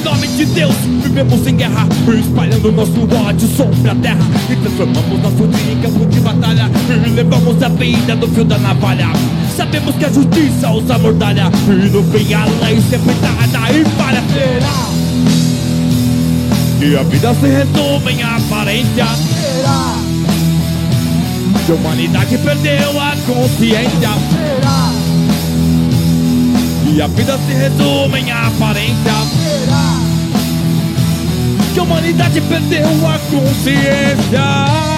Em nome de Deus, vivemos em guerra, espalhando nosso ódio sobre a terra. E transformamos nosso dia em campo de batalha. E levamos a vida no fio da navalha. Sabemos que a justiça usa mordalha. E no fim a lei sempre dada e será. E a vida se resume em aparência. Será. Que a humanidade perdeu a consciência. Será. E a vida se resume em aparência Será Que a humanidade perdeu a consciência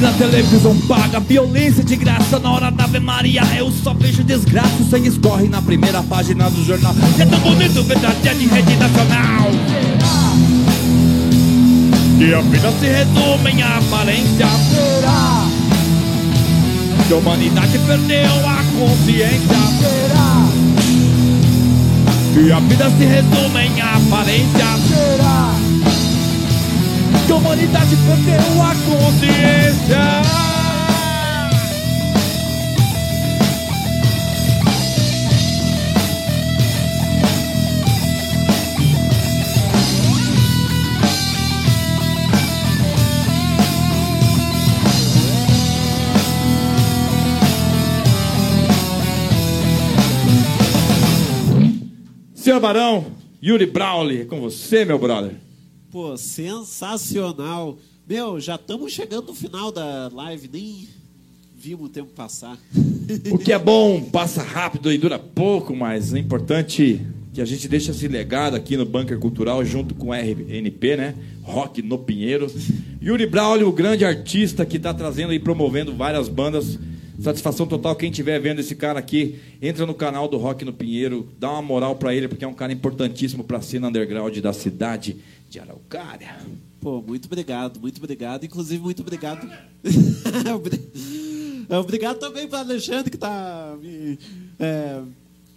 Na televisão paga violência de graça. Na hora da Ave Maria eu só vejo desgraça. O sangue escorre na primeira página do jornal. É tão bonito ver tragédia de rede nacional. E a vida se resume em aparência Será Que a humanidade perdeu a consciência Será Que a vida se resume em aparência Será que a humanidade perdeu a consciência. Senhor Barão, Yuri Brawley, com você, meu brother. Pô, sensacional. Meu, já estamos chegando no final da live, nem vimos o tempo passar. *laughs* O que é bom passa rápido e dura pouco, mas é importante que a gente deixe esse legado aqui no Bunker Cultural junto com o RNP, né? Rock no Pinheiro. Yuri Braulio, o grande artista que está trazendo e promovendo várias bandas. Satisfação total quem estiver vendo esse cara aqui, entra no canal do Rock no Pinheiro, dá uma moral para ele porque é um cara importantíssimo para a cena underground da cidade de Araucária. Pô, muito obrigado, muito obrigado. Inclusive, muito obrigado. *laughs* obrigado também para Alexandre que está me. É,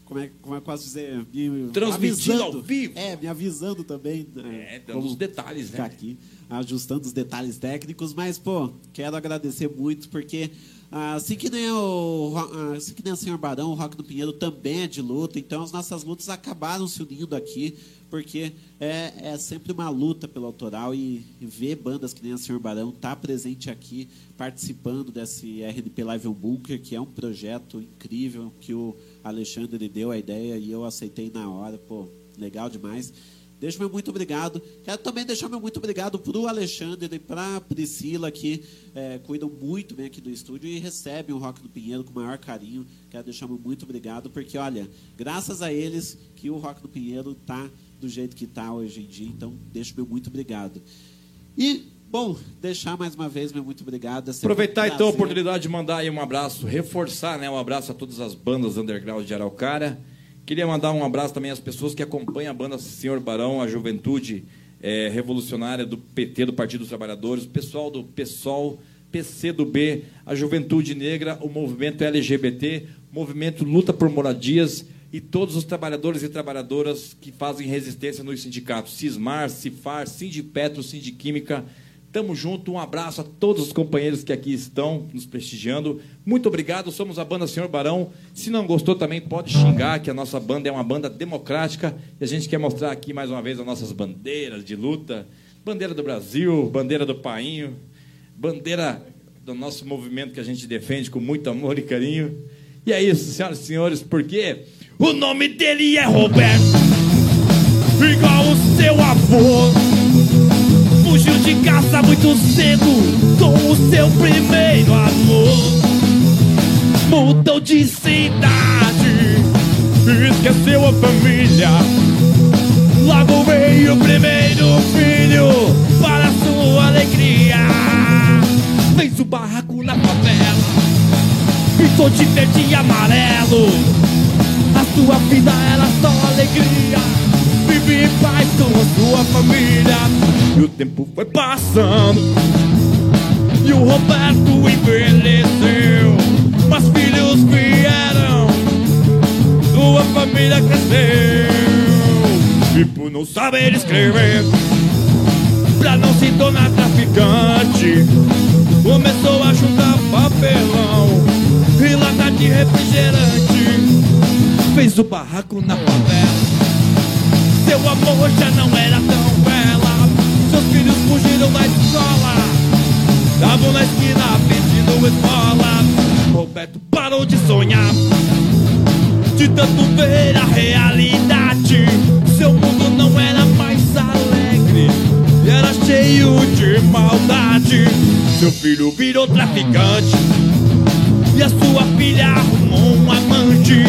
como, é, como é que eu posso dizer? Me Transmitindo avisando. ao vivo. É, me avisando também. É, dando os detalhes, ficar né? aqui, ajustando os detalhes técnicos. Mas, pô, quero agradecer muito porque. Assim que, nem o, Ro- assim que nem o Senhor Barão, o Rock do Pinheiro também é de luta, então as nossas lutas acabaram se unindo aqui porque é, é sempre uma luta pelo autoral e, e ver bandas que nem a Senhor Barão estar tá presente aqui, participando desse RNP Live on Bunker, que é um projeto incrível que o Alexandre deu a ideia e eu aceitei na hora, pô, legal demais. Deixo meu muito obrigado. Quero também deixar meu muito obrigado para o Alexandre e para a Priscila, que é, cuidam muito bem aqui do estúdio e recebem o Rock do Pinheiro com o maior carinho. Quero deixar meu muito obrigado, porque, olha, graças a eles que o Rock do Pinheiro está do jeito que está hoje em dia. Então, deixo meu muito obrigado. E, bom, deixar mais uma vez meu muito obrigado. É Aproveitar um então a oportunidade de mandar aí um abraço, reforçar né, um abraço a todas as bandas underground de Araucária Queria mandar um abraço também às pessoas que acompanham a banda Senhor Barão, a juventude é, revolucionária do PT, do Partido dos Trabalhadores, o pessoal do PSOL, PC do B, a Juventude Negra, o movimento LGBT, o movimento Luta por Moradias e todos os trabalhadores e trabalhadoras que fazem resistência nos sindicatos, Cismar, Cifar, Sindipetro, Sindiquímica, Tamo junto, um abraço a todos os companheiros que aqui estão nos prestigiando. Muito obrigado, somos a banda Senhor Barão. Se não gostou também pode xingar, que a nossa banda é uma banda democrática e a gente quer mostrar aqui mais uma vez as nossas bandeiras de luta. Bandeira do Brasil, bandeira do Painho, bandeira do nosso movimento que a gente defende com muito amor e carinho. E é isso, senhoras e senhores, porque o nome dele é Roberto, igual o seu avô fugiu de casa muito cedo com o seu primeiro amor. Mudou de cidade, esqueceu a família. Logo veio o primeiro filho para sua alegria. Fez o barraco na favela, pintou de verde e amarelo. Sua vida era só alegria. Vive em paz com a sua família. E o tempo foi passando. E o Roberto envelheceu. Mas filhos vieram. Sua família cresceu. E por não saber escrever Pra não se tornar traficante Começou a juntar papelão E lata de refrigerante Fez o barraco na favela. Seu amor já não era tão bela. Seus filhos fugiram da escola. Estavam na esquina pedindo esmola. Roberto parou de sonhar. De tanto ver a realidade Seu mundo não era mais alegre. Era cheio de maldade. Seu filho virou traficante E a sua filha arrumou um amante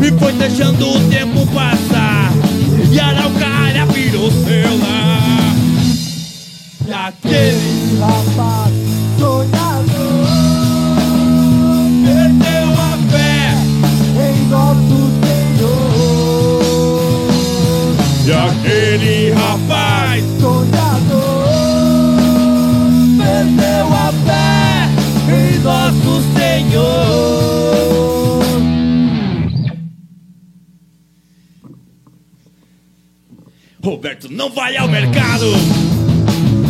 E foi deixando o tempo passar. E a Araucária virou seu lar. Aquele rapaz Roberto não vai ao mercado.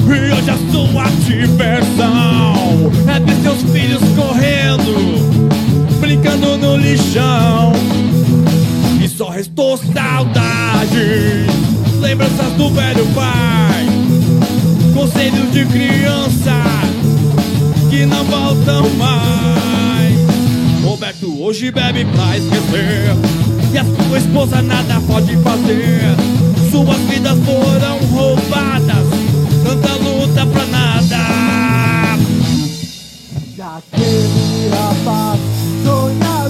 E hoje a sua diversão é ver seus filhos correndo, brincando no lixão. E só restou saudade, lembranças do velho pai, conselhos de criança que não voltam mais. Roberto hoje bebe pra esquecer, e a sua esposa nada pode fazer. Suas vidas foram roubadas tanta luta pra nada. Daquele rapaz sonhador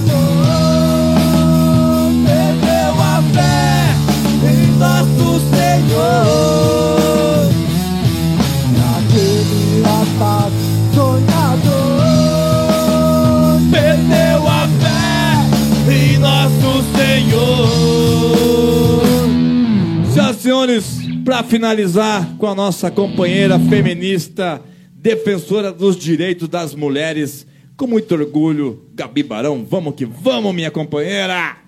Para finalizar com a nossa companheira feminista, defensora dos direitos das mulheres, com muito orgulho, Gabi Barão. Vamos que vamos, minha companheira!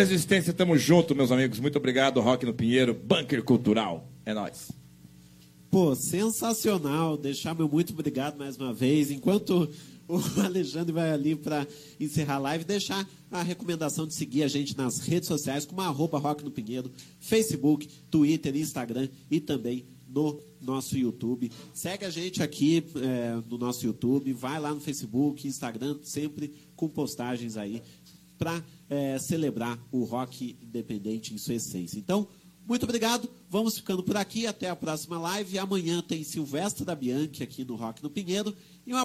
Resistência, tamo junto, meus amigos. Muito obrigado, Rock no Pinheiro, Bunker Cultural. É nóis. Pô, sensacional. Deixar meu muito obrigado mais uma vez. Enquanto o *laughs* Alexandre vai ali para encerrar a live, deixar a recomendação de seguir a gente nas redes sociais, como arroba Rock no Pinheiro, Facebook, Twitter, Instagram e também no nosso YouTube. Segue a gente aqui é, no nosso YouTube, vai lá no Facebook, Instagram, sempre com postagens aí para é, celebrar o rock independente em sua essência. Então, muito obrigado. Vamos ficando por aqui. Até a próxima live. Amanhã tem Silvestre da Bianchi aqui no Rock no Pinheiro.